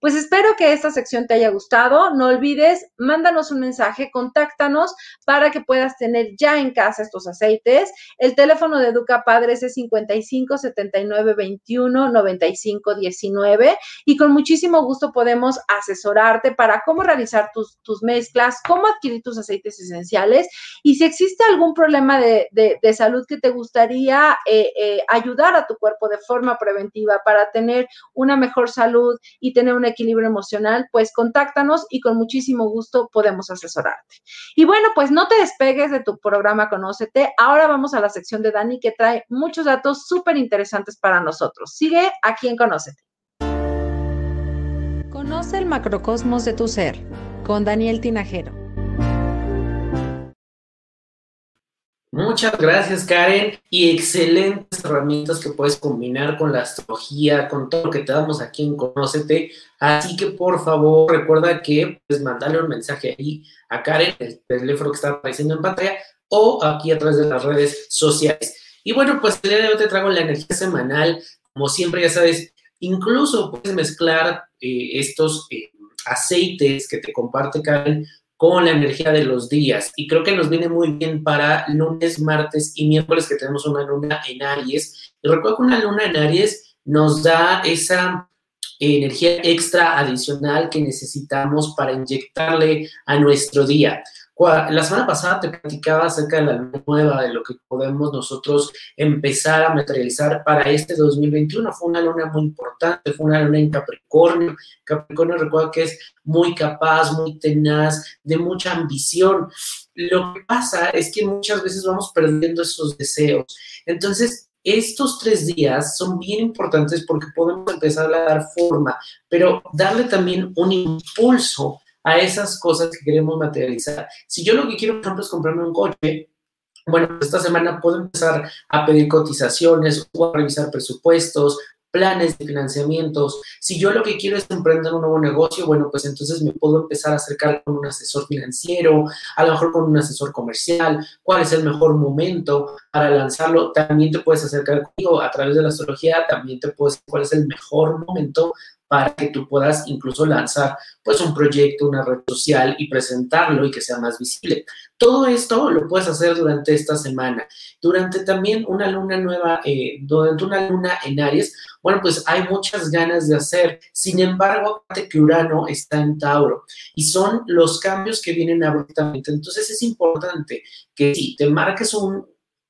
Speaker 2: Pues espero que esta sección te haya gustado. No olvides, mándanos un mensaje, contáctanos para que puedas tener ya en casa estos aceites. El teléfono de Educa Padres es 55 79 21 95 19 y con muchísimo gusto podemos asesorarte para cómo realizar tus, mezclas, cómo adquirir tus aceites esenciales y si existe algún problema de, salud que te gustaría eh, eh, ayudar a tu cuerpo de forma preventiva para tener una mejor salud y tener una equilibrio emocional, pues contáctanos y con muchísimo gusto podemos asesorarte. Y bueno, pues no te despegues de tu programa Conócete. Ahora vamos a la sección de Dani que trae muchos datos súper interesantes para nosotros. Sigue aquí en Conócete.
Speaker 1: Conoce el macrocosmos de tu ser con Daniel Tinajero.
Speaker 3: Muchas gracias, Karen. Y excelentes herramientas que puedes combinar con la astrología, con todo lo que te damos aquí en Conócete. Así que, por favor, recuerda que puedes mandarle un mensaje ahí a Karen, el teléfono que está apareciendo en pantalla, o aquí a través de las redes sociales. Y bueno, pues el día de hoy te traigo la energía semanal. Como siempre, ya sabes, incluso puedes mezclar eh, estos eh, aceites que te comparte Karen con la energía de los días. Y creo que nos viene muy bien para lunes, martes y miércoles que tenemos una luna en Aries. Y recuerdo que una luna en Aries nos da esa energía extra adicional que necesitamos para inyectarle a nuestro día. La semana pasada te platicaba acerca de la nueva, de lo que podemos nosotros empezar a materializar para este 2021. Fue una luna muy importante, fue una luna en Capricornio. Capricornio recuerda que es muy capaz, muy tenaz, de mucha ambición. Lo que pasa es que muchas veces vamos perdiendo esos deseos. Entonces, estos tres días son bien importantes porque podemos empezar a dar forma, pero darle también un impulso a esas cosas que queremos materializar. Si yo lo que quiero, por ejemplo, es comprarme un coche, bueno, esta semana puedo empezar a pedir cotizaciones o a revisar presupuestos, planes de financiamientos. Si yo lo que quiero es emprender un nuevo negocio, bueno, pues entonces me puedo empezar a acercar con un asesor financiero, a lo mejor con un asesor comercial, cuál es el mejor momento para lanzarlo. También te puedes acercar conmigo a través de la astrología, también te puedes cuál es el mejor momento para que tú puedas incluso lanzar pues un proyecto, una red social y presentarlo y que sea más visible. Todo esto lo puedes hacer durante esta semana. Durante también una luna nueva, eh, durante una luna en Aries, bueno, pues hay muchas ganas de hacer. Sin embargo, que Urano está en Tauro y son los cambios que vienen abruptamente. Entonces es importante que si te marques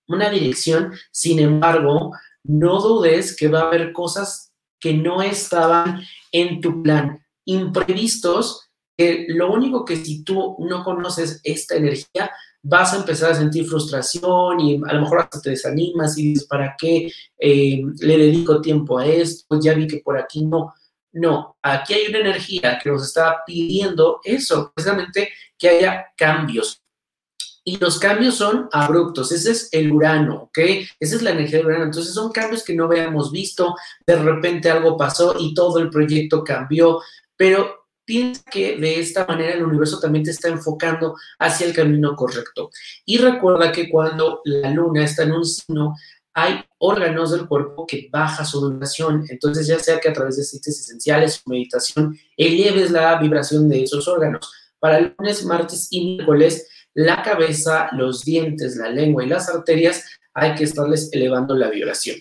Speaker 3: una dirección, sin embargo, no dudes que va a haber cosas que no estaban en tu plan, imprevistos, que lo único que si tú no conoces esta energía, vas a empezar a sentir frustración y a lo mejor hasta te desanimas y dices, ¿para qué eh, le dedico tiempo a esto? Ya vi que por aquí no. No, aquí hay una energía que nos está pidiendo eso, precisamente que haya cambios, y los cambios son abruptos. Ese es el Urano, ¿ok? Esa es la energía del Urano. Entonces son cambios que no habíamos visto. De repente algo pasó y todo el proyecto cambió. Pero piensa que de esta manera el universo también te está enfocando hacia el camino correcto. Y recuerda que cuando la luna está en un signo, hay órganos del cuerpo que baja su vibración. Entonces, ya sea que a través de aceites esenciales o meditación, eleves la vibración de esos órganos. Para lunes, martes y miércoles, la cabeza, los dientes, la lengua y las arterias, hay que estarles elevando la vibración.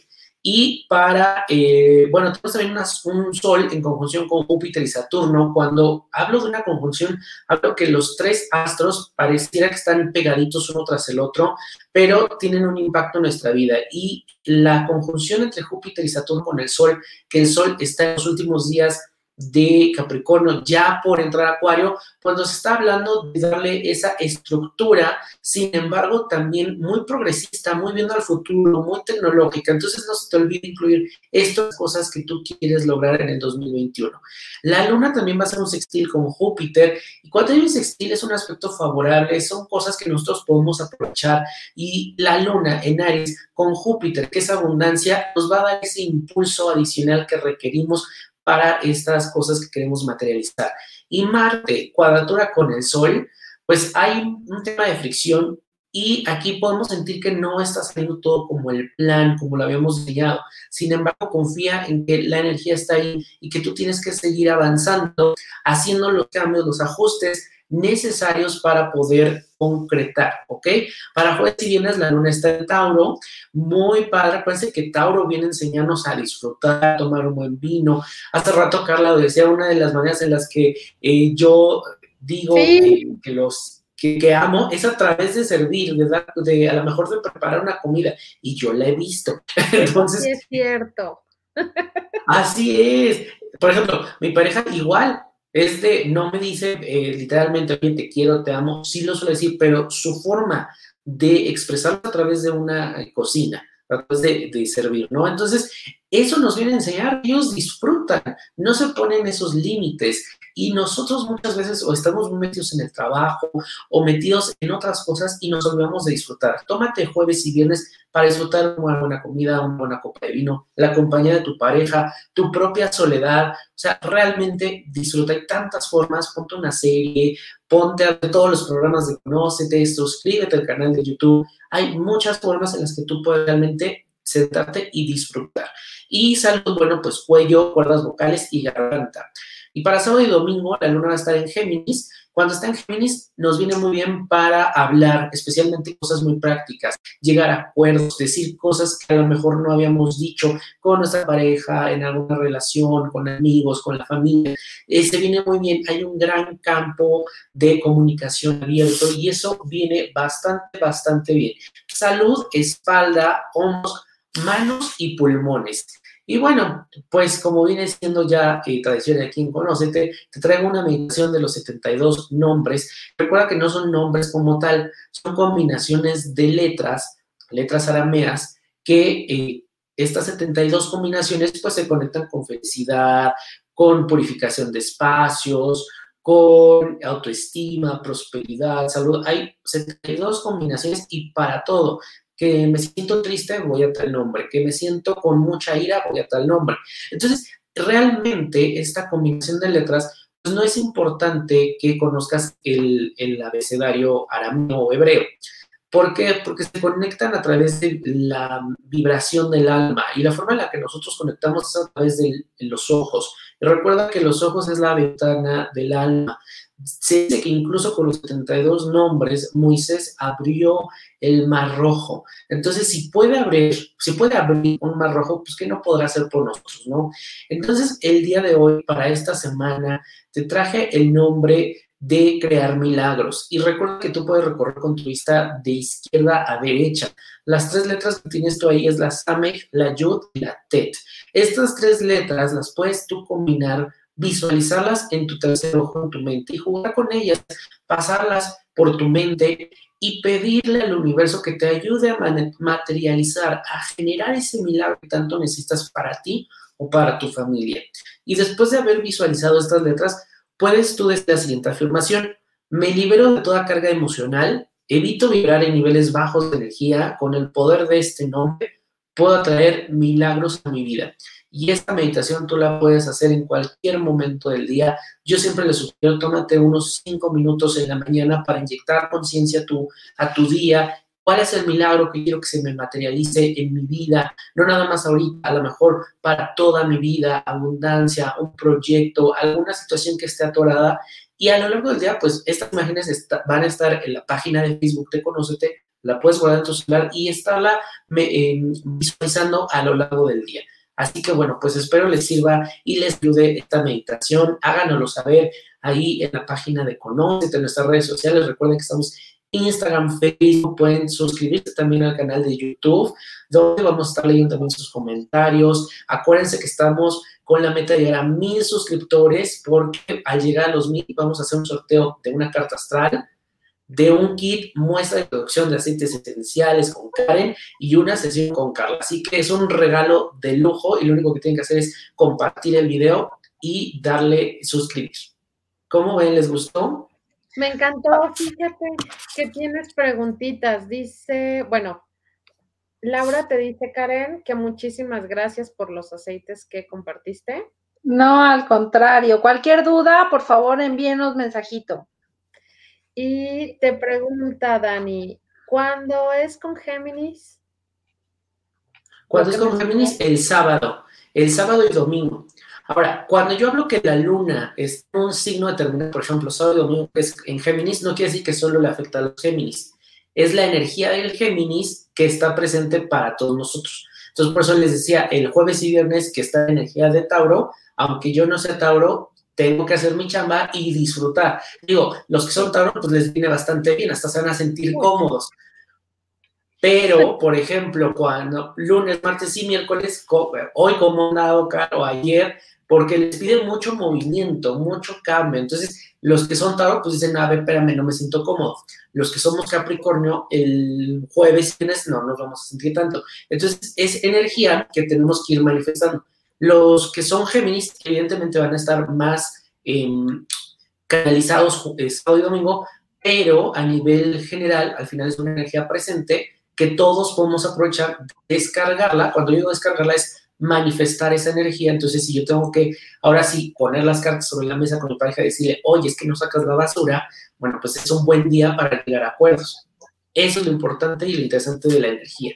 Speaker 3: Y para, eh, bueno, tenemos también un Sol en conjunción con Júpiter y Saturno. Cuando hablo de una conjunción, hablo que los tres astros pareciera que están pegaditos uno tras el otro, pero tienen un impacto en nuestra vida. Y la conjunción entre Júpiter y Saturno con el Sol, que el Sol está en los últimos días de Capricornio ya por entrar a Acuario, cuando se está hablando de darle esa estructura, sin embargo, también muy progresista, muy viendo al futuro, muy tecnológica. Entonces no se te olvide incluir estas cosas que tú quieres lograr en el 2021. La luna también va a ser un sextil con Júpiter y cuando hay un sextil es un aspecto favorable, son cosas que nosotros podemos aprovechar y la luna en Aries con Júpiter, que es abundancia, nos va a dar ese impulso adicional que requerimos para estas cosas que queremos materializar. Y Marte, cuadratura con el Sol, pues hay un tema de fricción y aquí podemos sentir que no está saliendo todo como el plan, como lo habíamos diseñado. Sin embargo, confía en que la energía está ahí y que tú tienes que seguir avanzando, haciendo los cambios, los ajustes necesarios para poder concretar, ¿ok? Para jueves y viernes la luna está en Tauro, muy padre, acuérdense que Tauro viene a enseñarnos a disfrutar, a tomar un buen vino. Hace rato Carla decía una de las maneras en las que eh, yo digo que, los que, amo es a través de servir, de, dar, de a lo mejor de preparar una comida y yo la he visto. Entonces,
Speaker 1: sí es cierto.
Speaker 3: Así es. Por ejemplo, mi pareja igual, es de, no me dice eh, literalmente, oye, te quiero, te amo, sí lo suele decir, pero su forma de expresarlo a través de una eh, cocina, a través de, de, servir, ¿no? Entonces, eso nos viene a enseñar, ellos disfrutan, no se ponen esos límites y nosotros muchas veces o estamos muy metidos en el trabajo o metidos en otras cosas y nos olvidamos de disfrutar. Tómate jueves y viernes para disfrutar una buena comida, una buena copa de vino, la compañía de tu pareja, tu propia soledad. O sea, realmente disfruta. Hay tantas formas. Ponte una serie, ponte a todos los programas de Conócete, suscríbete al canal de YouTube. Hay muchas formas en las que tú puedes realmente sentarte y disfrutar. Y salud, bueno, pues cuello, cuerdas vocales y garganta. Y para sábado y domingo la luna va a estar en Géminis. Cuando está en Géminis nos viene muy bien para hablar, especialmente cosas muy prácticas, llegar a acuerdos, decir cosas que a lo mejor no habíamos dicho con nuestra pareja, en alguna relación, con amigos, con la familia. Se viene muy bien, hay un gran campo de comunicación abierto y eso viene bastante, bastante bien. Salud, espalda, hombros, manos y pulmones. Y bueno, pues como viene siendo ya eh, tradición aquí en Conocete, te traigo una meditación de los 72 nombres. Recuerda que no son nombres como tal, son combinaciones de letras, letras arameas, que eh, estas 72 combinaciones pues se conectan con felicidad, con purificación de espacios, con autoestima, prosperidad, salud. Hay 72 combinaciones y para todo. Que me siento triste, voy a tal nombre. Que me siento con mucha ira, voy a tal nombre. Entonces, realmente esta combinación de letras, pues no es importante que conozcas el, el abecedario arameo o hebreo. ¿Por qué? Porque se conectan a través de la vibración del alma y la forma en la que nosotros conectamos es a través de los ojos. recuerda que los ojos es la ventana del alma. Se dice que incluso con los 72 nombres, Moisés abrió el mar rojo. Entonces, si puede abrir, si puede abrir un mar rojo, pues que no podrá hacer por nosotros, ¿no? Entonces, el día de hoy, para esta semana, te traje el nombre de crear milagros. Y recuerda que tú puedes recorrer con tu vista de izquierda a derecha. Las tres letras que tienes tú ahí es la Samej, la Yud y la Tet. Estas tres letras las puedes tú combinar, visualizarlas en tu tercer ojo, en tu mente y jugar con ellas, pasarlas por tu mente y pedirle al universo que te ayude a materializar, a generar ese milagro que tanto necesitas para ti o para tu familia. Y después de haber visualizado estas letras, puedes tú desde la siguiente afirmación. Me libero de toda carga emocional, evito vibrar en niveles bajos de energía, con el poder de este nombre puedo atraer milagros a mi vida. Y esta meditación tú la puedes hacer en cualquier momento del día. Yo siempre le sugiero, tómate unos cinco minutos en la mañana para inyectar conciencia a tu, a tu día ¿Cuál es el milagro que quiero que se me materialice en mi vida? No nada más ahorita, a lo mejor para toda mi vida, abundancia, un proyecto, alguna situación que esté atorada. Y a lo largo del día, pues estas imágenes van a estar en la página de Facebook de Conócete, la puedes guardar en tu celular y estarla em, visualizando a lo largo del día. Así que bueno, pues espero les sirva y les ayude esta meditación. Háganoslo saber ahí en la página de Conócete, en nuestras redes sociales. Recuerden que estamos Instagram, Facebook, pueden suscribirse también al canal de YouTube, donde vamos a estar leyendo también sus comentarios. Acuérdense que estamos con la meta de llegar a mil suscriptores, porque al llegar a los mil vamos a hacer un sorteo de una carta astral, de un kit muestra de producción de aceites esenciales con Karen y una sesión con Carla. Así que es un regalo de lujo y lo único que tienen que hacer es compartir el video y darle suscribir. ¿Cómo ven? ¿Les gustó?
Speaker 1: Me encantó, fíjate que tienes preguntitas. Dice, bueno, Laura te dice, Karen, que muchísimas gracias por los aceites que compartiste.
Speaker 2: No, al contrario. Cualquier duda, por favor, envíenos mensajito.
Speaker 1: Y te pregunta, Dani, ¿cuándo es con Géminis?
Speaker 3: ¿Cuándo es con Géminis? El sábado. El sábado y domingo. Ahora, cuando yo hablo que la luna es un signo determinado, por ejemplo, sábado y domingo es en Géminis, no quiere decir que solo le afecta a los Géminis. Es la energía del Géminis que está presente para todos nosotros. Entonces, por eso les decía, el jueves y viernes que está la energía de Tauro, aunque yo no sea Tauro, tengo que hacer mi chamba y disfrutar. Digo, los que son Tauro, pues les viene bastante bien, hasta se van a sentir cómodos. Pero, por ejemplo, cuando lunes, martes y miércoles, hoy como un dado o ayer, porque les piden mucho movimiento, mucho cambio. Entonces, los que son Tauro, pues dicen, a ver, espérame, no me siento cómodo. Los que somos Capricornio, el jueves y viernes no nos vamos a sentir tanto. Entonces, es energía que tenemos que ir manifestando. Los que son Géminis, evidentemente van a estar más em, canalizados eh, sábado y domingo, pero a nivel general, al final es una energía presente que todos podemos aprovechar, descargarla. Cuando digo descargarla es manifestar esa energía. Entonces, si yo tengo que, ahora sí, poner las cartas sobre la mesa con mi pareja y decirle, oye, es que no sacas la basura, bueno, pues es un buen día para llegar a acuerdos. Eso es lo importante y lo interesante de la energía.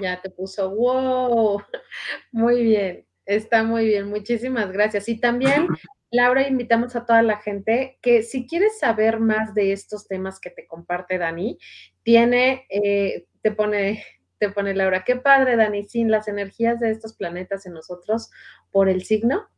Speaker 1: Ya te puso, wow, muy bien, está muy bien, muchísimas gracias. Y también, Laura, invitamos a toda la gente que si quieres saber más de estos temas que te comparte Dani, tiene, eh, te pone te pone Laura, qué padre, Dani, sin las energías de estos planetas en nosotros por el signo.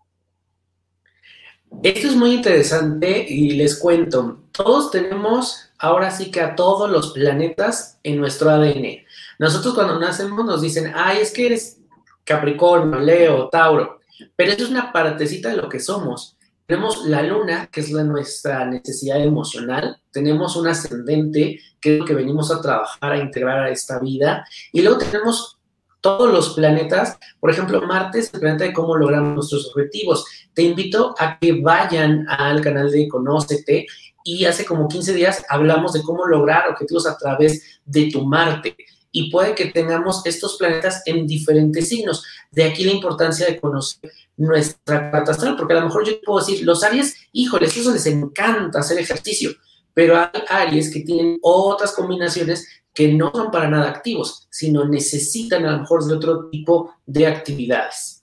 Speaker 3: Esto es muy interesante y les cuento, todos tenemos ahora sí que a todos los planetas en nuestro ADN. Nosotros cuando nacemos nos dicen, ay, es que eres Capricornio, Leo, Tauro, pero eso es una partecita de lo que somos. Tenemos la luna, que es nuestra necesidad emocional, tenemos un ascendente, que es lo que venimos a trabajar, a integrar a esta vida, y luego tenemos todos los planetas. Por ejemplo, Marte es el planeta de cómo logramos nuestros objetivos. Te invito a que vayan al canal de Conócete y hace como 15 días hablamos de cómo lograr objetivos a través de tu Marte. Y puede que tengamos estos planetas en diferentes signos. De aquí la importancia de conocer nuestra carta astral, porque a lo mejor yo puedo decir, los Aries, híjoles, eso les encanta hacer ejercicio, pero hay Aries que tienen otras combinaciones que no son para nada activos, sino necesitan a lo mejor de otro tipo de actividades.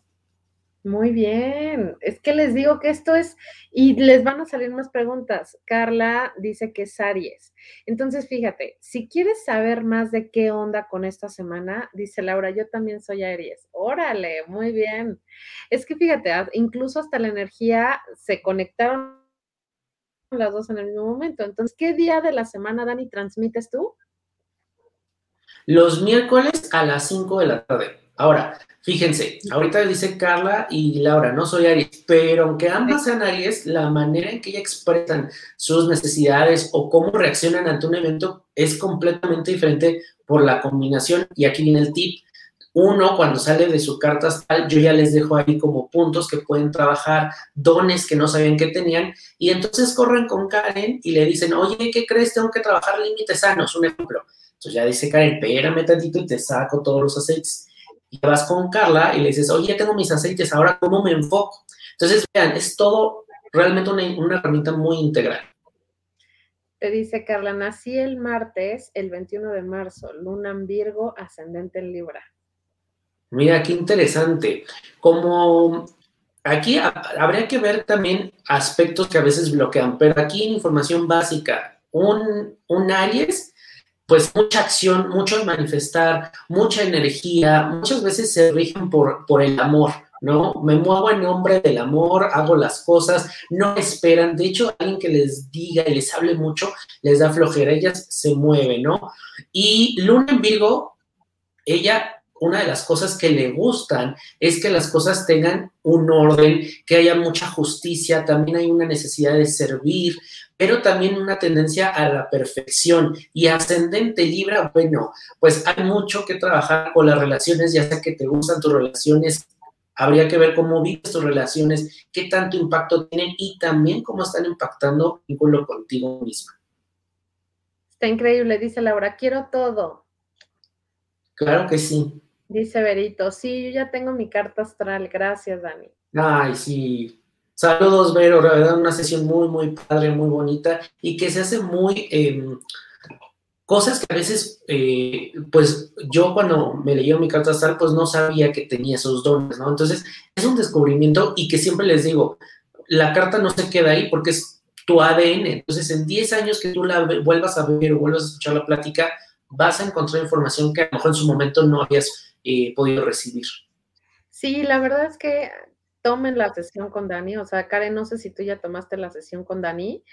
Speaker 1: Muy bien, es que les digo que esto es, y les van a salir más preguntas. Carla dice que es Aries. Entonces, fíjate, si quieres saber más de qué onda con esta semana, dice Laura, yo también soy Aries. Órale, muy bien. Es que fíjate, incluso hasta la energía se conectaron las dos en el mismo momento. Entonces, ¿qué día de la semana, Dani, transmites tú?
Speaker 3: Los miércoles a las 5 de la tarde. Ahora, fíjense, ahorita dice Carla y Laura, no soy Aries, pero aunque ambas sean Aries, la manera en que ellas expresan sus necesidades o cómo reaccionan ante un evento es completamente diferente por la combinación. Y aquí viene el tip. Uno, cuando sale de su carta astral, yo ya les dejo ahí como puntos que pueden trabajar, dones que no sabían que tenían, y entonces corren con Karen y le dicen, oye, ¿qué crees? Tengo que trabajar límites sanos, un ejemplo. Entonces ya dice Karen, espérame tantito y te saco todos los aceites y vas con Carla y le dices, oye, ya tengo mis aceites, ahora cómo me enfoco. Entonces, vean, es todo realmente una, herramienta muy integral.
Speaker 1: Te dice Carla, nací el martes, el 21 de marzo, luna en Virgo, ascendente en Libra.
Speaker 3: Mira, qué interesante. Como aquí habría que ver también aspectos que a veces bloquean, pero aquí en información básica, un, un Aries pues mucha acción, mucho manifestar, mucha energía, muchas veces se rigen por, por el amor, ¿no? Me muevo en nombre del amor, hago las cosas, no esperan. De hecho, alguien que les diga y les hable mucho, les da flojera, ellas se mueven, ¿no? Y Luna en Virgo, ella, una de las cosas que le gustan es que las cosas tengan un orden, que haya mucha justicia, también hay una necesidad de servir, pero también una tendencia a la perfección. Y ascendente Libra, bueno, pues hay mucho que trabajar con las relaciones, ya sea que te gustan tus relaciones, habría que ver cómo vives tus relaciones, qué tanto impacto tienen y también cómo están impactando vínculo contigo misma.
Speaker 1: Está increíble, dice Laura, quiero todo.
Speaker 3: Claro que sí.
Speaker 1: Dice Berito, sí, yo ya tengo mi carta astral, gracias, Dani.
Speaker 3: Ay, sí, Saludos, Vero, la verdad, una sesión muy, muy padre, muy bonita y que se hace muy... Em, cosas que a veces, eh, pues yo cuando me leyó mi carta astral, pues no sabía que tenía esos dones, ¿no? Entonces, es un descubrimiento y que siempre les digo, la carta no se queda ahí porque es tu ADN. Entonces, en 10 años que tú la vuelvas a ver o vuelvas a escuchar la plática, vas a encontrar información que a lo mejor en su momento no habías eh, podido recibir.
Speaker 1: Sí, la verdad es que tomen la sesión con Dani. O sea, Karen, no sé si tú ya tomaste la sesión con Dani,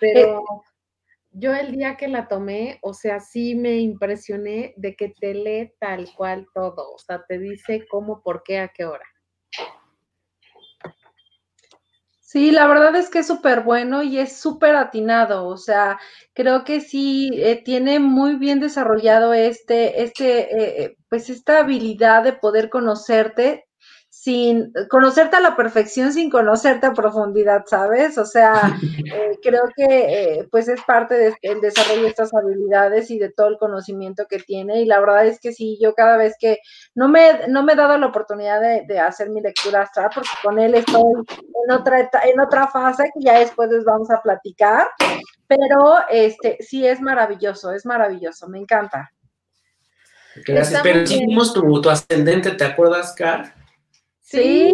Speaker 1: pero yo el día que la tomé, o sea, sí me impresioné de que te lee tal cual todo. O sea, te dice cómo, por qué, a qué hora.
Speaker 2: Sí, la verdad es que es súper bueno y es súper atinado, o sea, creo que sí eh, tiene muy bien desarrollado este, este, eh, eh, pues esta habilidad de poder conocerte sin conocerte a la perfección, sin conocerte a profundidad, ¿sabes? O sea, eh, creo que eh, pues es parte del desarrollo de estas habilidades y de todo el conocimiento que tiene. Y la verdad es que sí, yo cada vez que no me, no me he dado la oportunidad de, hacer mi lectura astral, porque con él estoy en otra, en otra fase que ya después les vamos a platicar. Pero este sí es maravilloso, es maravilloso, me encanta.
Speaker 3: Gracias, pero hicimos tu, tu ascendente, ¿te acuerdas, Car?
Speaker 2: Sí.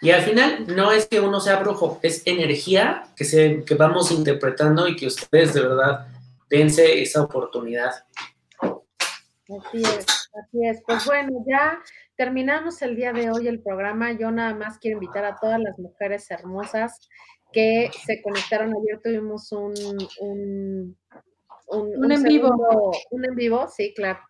Speaker 3: Y al final no es que uno sea brujo, es energía que, se, que vamos interpretando y que ustedes de verdad dense esa oportunidad.
Speaker 1: Así es, así es. Pues bueno, ya terminamos el día de hoy el programa. Yo nada más quiero invitar a todas las mujeres hermosas que se conectaron ayer. Tuvimos un, un,
Speaker 2: en vivo.
Speaker 1: Un en vivo, sí, claro.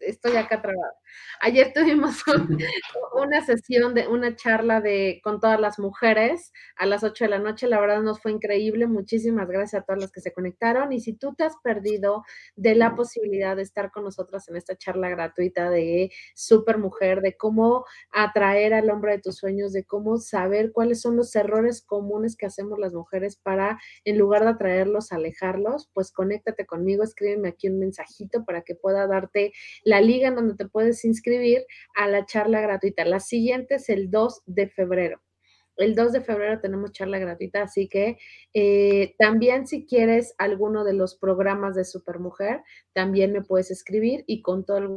Speaker 1: Estoy acá trabada. Ayer tuvimos una sesión de una charla de con todas las mujeres a las 8 de la noche. La verdad nos fue increíble. Muchísimas gracias a todas las que se conectaron. Y si tú te has perdido de la posibilidad de estar con nosotras en esta charla gratuita de Super Mujer, de cómo atraer al hombre de tus sueños, de cómo saber cuáles son los errores comunes que hacemos las mujeres para, en lugar de atraerlos, alejarlos, pues conéctate conmigo, escríbeme aquí un mensajito para que pueda darte la liga en donde te puedes inscribir a la charla gratuita. La siguiente es el 2 de febrero. El 2 de febrero tenemos charla gratuita, así que eh, también si quieres alguno de los programas de Supermujer, también me puedes escribir y con toda la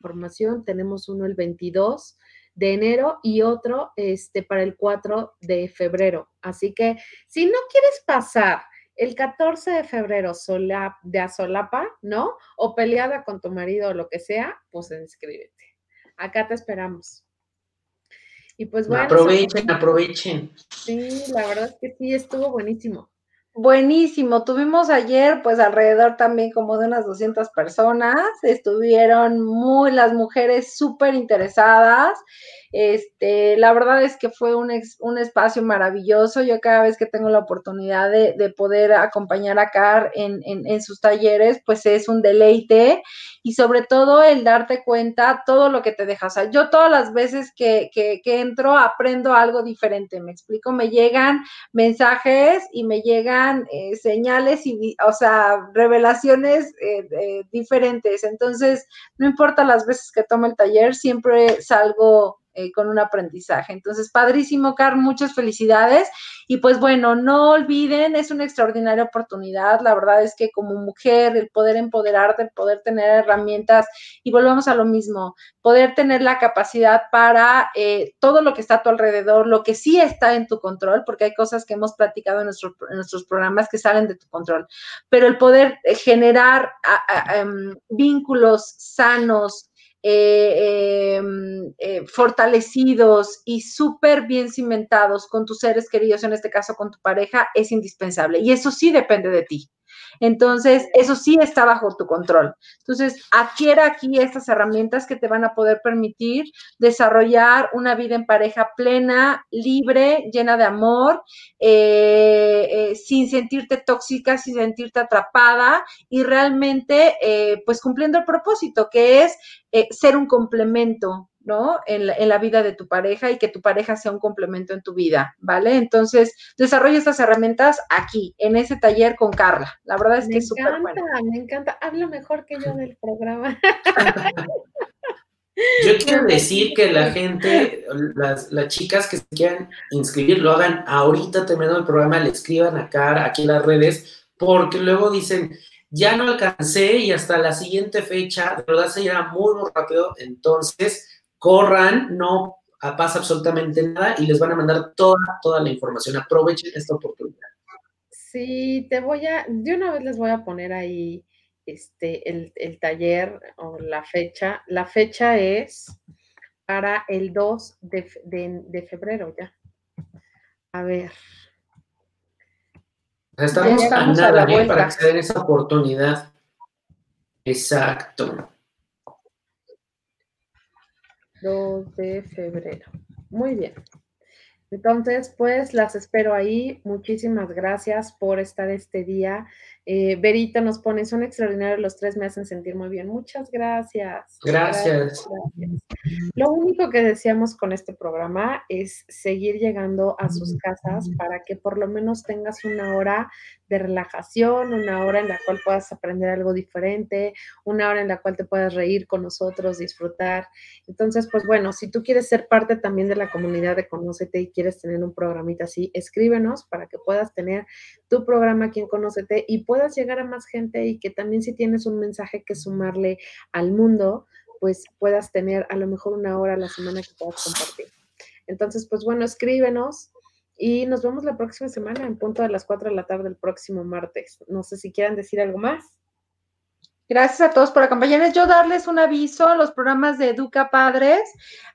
Speaker 1: información tenemos uno el 22 de enero y otro este, para el 4 de febrero. Así que si no quieres pasar el 14 de febrero sola, de Azolapa, ¿no? O peleada con tu marido o lo que sea, pues inscríbete. Acá te esperamos. Y pues bueno.
Speaker 3: Aprovechen, aprovechen.
Speaker 1: Sí, la verdad es que sí, estuvo buenísimo.
Speaker 2: Buenísimo. Tuvimos ayer, pues alrededor también como de unas 200 personas. Estuvieron muy las mujeres súper interesadas. Este, la verdad es que fue un, un, espacio maravilloso. Yo cada vez que tengo la oportunidad de, poder acompañar a Car en, en, sus talleres, pues es un deleite y sobre todo el darte cuenta todo lo que te deja. O sea, yo todas las veces que, que, entro aprendo algo diferente, me explico, me llegan mensajes y me llegan eh, señales y, o sea, revelaciones eh, diferentes. Entonces, no importa las veces que tome el taller, siempre salgo eh, con un aprendizaje. Entonces, padrísimo, Car, muchas felicidades. Y pues bueno, no olviden, es una extraordinaria oportunidad. La verdad es que como mujer, el poder empoderarte, el poder tener herramientas, y volvemos a lo mismo, poder tener la capacidad para eh, todo lo que está a tu alrededor, lo que sí está en tu control, porque hay cosas que hemos platicado en, nuestros programas que salen de tu control, pero el poder eh, generar em, vínculos sanos, eh, em, eh, fortalecidos y súper bien cimentados con tus seres queridos, en este caso con tu pareja, es indispensable. Y eso sí depende de ti. Entonces, eso sí está bajo tu control. Entonces, adquiera aquí estas herramientas que te van a poder permitir desarrollar una vida en pareja plena, libre, llena de amor, eh, eh, sin sentirte tóxica, sin sentirte atrapada y realmente, eh, pues cumpliendo el propósito, que es ser un complemento ¿no? En la, vida de tu pareja y que tu pareja sea un complemento en tu vida, ¿vale? Entonces, desarrolla estas herramientas aquí, en ese taller con Carla. La verdad es que es súper bueno.
Speaker 1: Me encanta, habla mejor que yo del programa.
Speaker 3: Yo quiero decir que la gente, las, las, chicas que se quieran inscribir, lo hagan ahorita terminando el programa, le escriban acá, aquí en las redes, porque luego dicen, ya no alcancé y hasta la siguiente fecha, de verdad se irá muy, muy rápido. Entonces, corran, no pasa absolutamente nada y les van a mandar toda, toda la información. Aprovechen esta oportunidad.
Speaker 1: Sí, te voy a, de una vez les voy a poner ahí este, el, taller o la fecha. La fecha es para el 2 de, febrero ya. A ver.
Speaker 3: Estamos, estamos a nada para acceder a esa oportunidad. Exacto.
Speaker 1: 2 de febrero. Muy bien. Entonces, pues las espero ahí. Muchísimas gracias por estar este día. Eh, Verita nos pone, son extraordinarios los tres, me hacen sentir muy bien. Muchas gracias.
Speaker 3: Gracias.
Speaker 1: Lo único que deseamos con este programa es seguir llegando a sus casas para que por lo menos tengas una hora de relajación, una hora en la cual puedas aprender algo diferente, una hora en la cual te puedas reír con nosotros, disfrutar. Entonces, pues bueno, si tú quieres ser parte también de la comunidad de Conócete y quieres tener un programita así, escríbenos para que puedas tener tu programa aquí en Conócete y puedas llegar a más gente y que también si tienes un mensaje que sumarle al mundo, pues puedas tener a lo mejor una hora a la semana que puedas compartir. Entonces, pues bueno, escríbenos y nos vemos la próxima semana en punto de las 4 de la tarde del próximo martes. No sé si quieran decir algo más.
Speaker 2: Gracias a todos por acompañarnos. Yo darles un aviso, los programas de Educa Padres,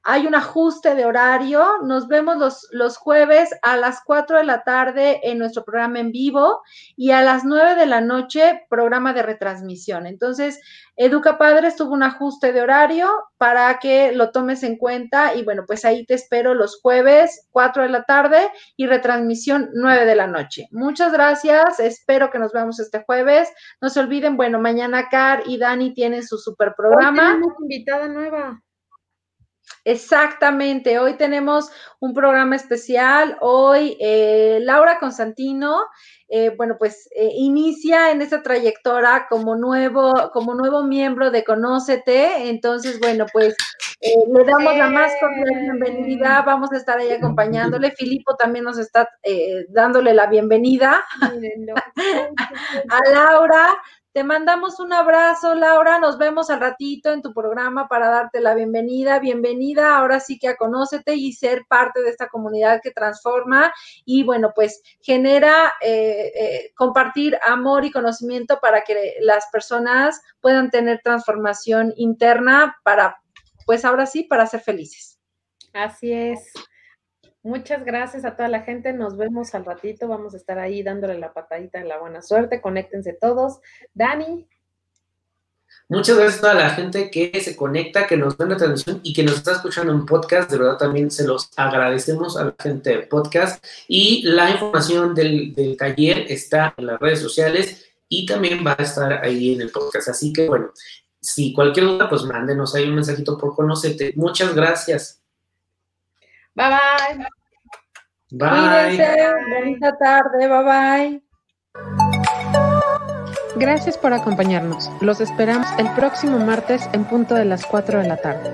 Speaker 2: hay un ajuste de horario. Nos vemos los, los jueves a las 4 de la tarde en nuestro programa en vivo y a las 9 de la noche programa de retransmisión. Entonces, Educa Padres tuvo un ajuste de horario para que lo tomes en cuenta y bueno, pues ahí te espero los jueves 4 de la tarde y retransmisión 9 de la noche. Muchas gracias, espero que nos veamos este jueves. No se olviden, bueno, mañana Y Dani tienen su super programa.
Speaker 1: tenemos invitada nueva.
Speaker 2: Exactamente, hoy tenemos un programa especial. Hoy eh, Laura Constantino, eh, bueno, pues eh, inicia en esta trayectoria como nuevo, como nuevo miembro de Conócete. Entonces, bueno, pues le damos la más cordial bienvenida. Vamos a estar ahí acompañándole. Filipo también nos está dándole la bienvenida a Laura. Te mandamos un abrazo, Laura. Nos vemos al ratito en tu programa para darte la bienvenida. Bienvenida ahora sí que a Conócete y ser parte de esta comunidad que transforma y, bueno, pues genera eh, eh, compartir amor y conocimiento para que las personas puedan tener transformación interna para, pues ahora sí, para ser felices.
Speaker 1: Así es. Muchas gracias a toda la gente. Nos vemos al ratito. Vamos a estar ahí dándole la patadita en la buena suerte. Conéctense todos. Dani.
Speaker 3: Muchas gracias a toda la gente que se conecta, que nos ve en la transmisión y que nos está escuchando en podcast. De verdad también se los agradecemos a la gente de podcast. Y la información del, del taller está en las redes sociales y también va a estar ahí en el podcast. Así que bueno, si cualquier duda, pues mándenos ahí un mensajito por conocerte. Muchas gracias.
Speaker 1: Bye bye.
Speaker 2: Bye. Cuídense. Bonita tarde. Bye bye.
Speaker 1: Gracias por acompañarnos. Los esperamos el próximo martes en punto de las 4 de la tarde.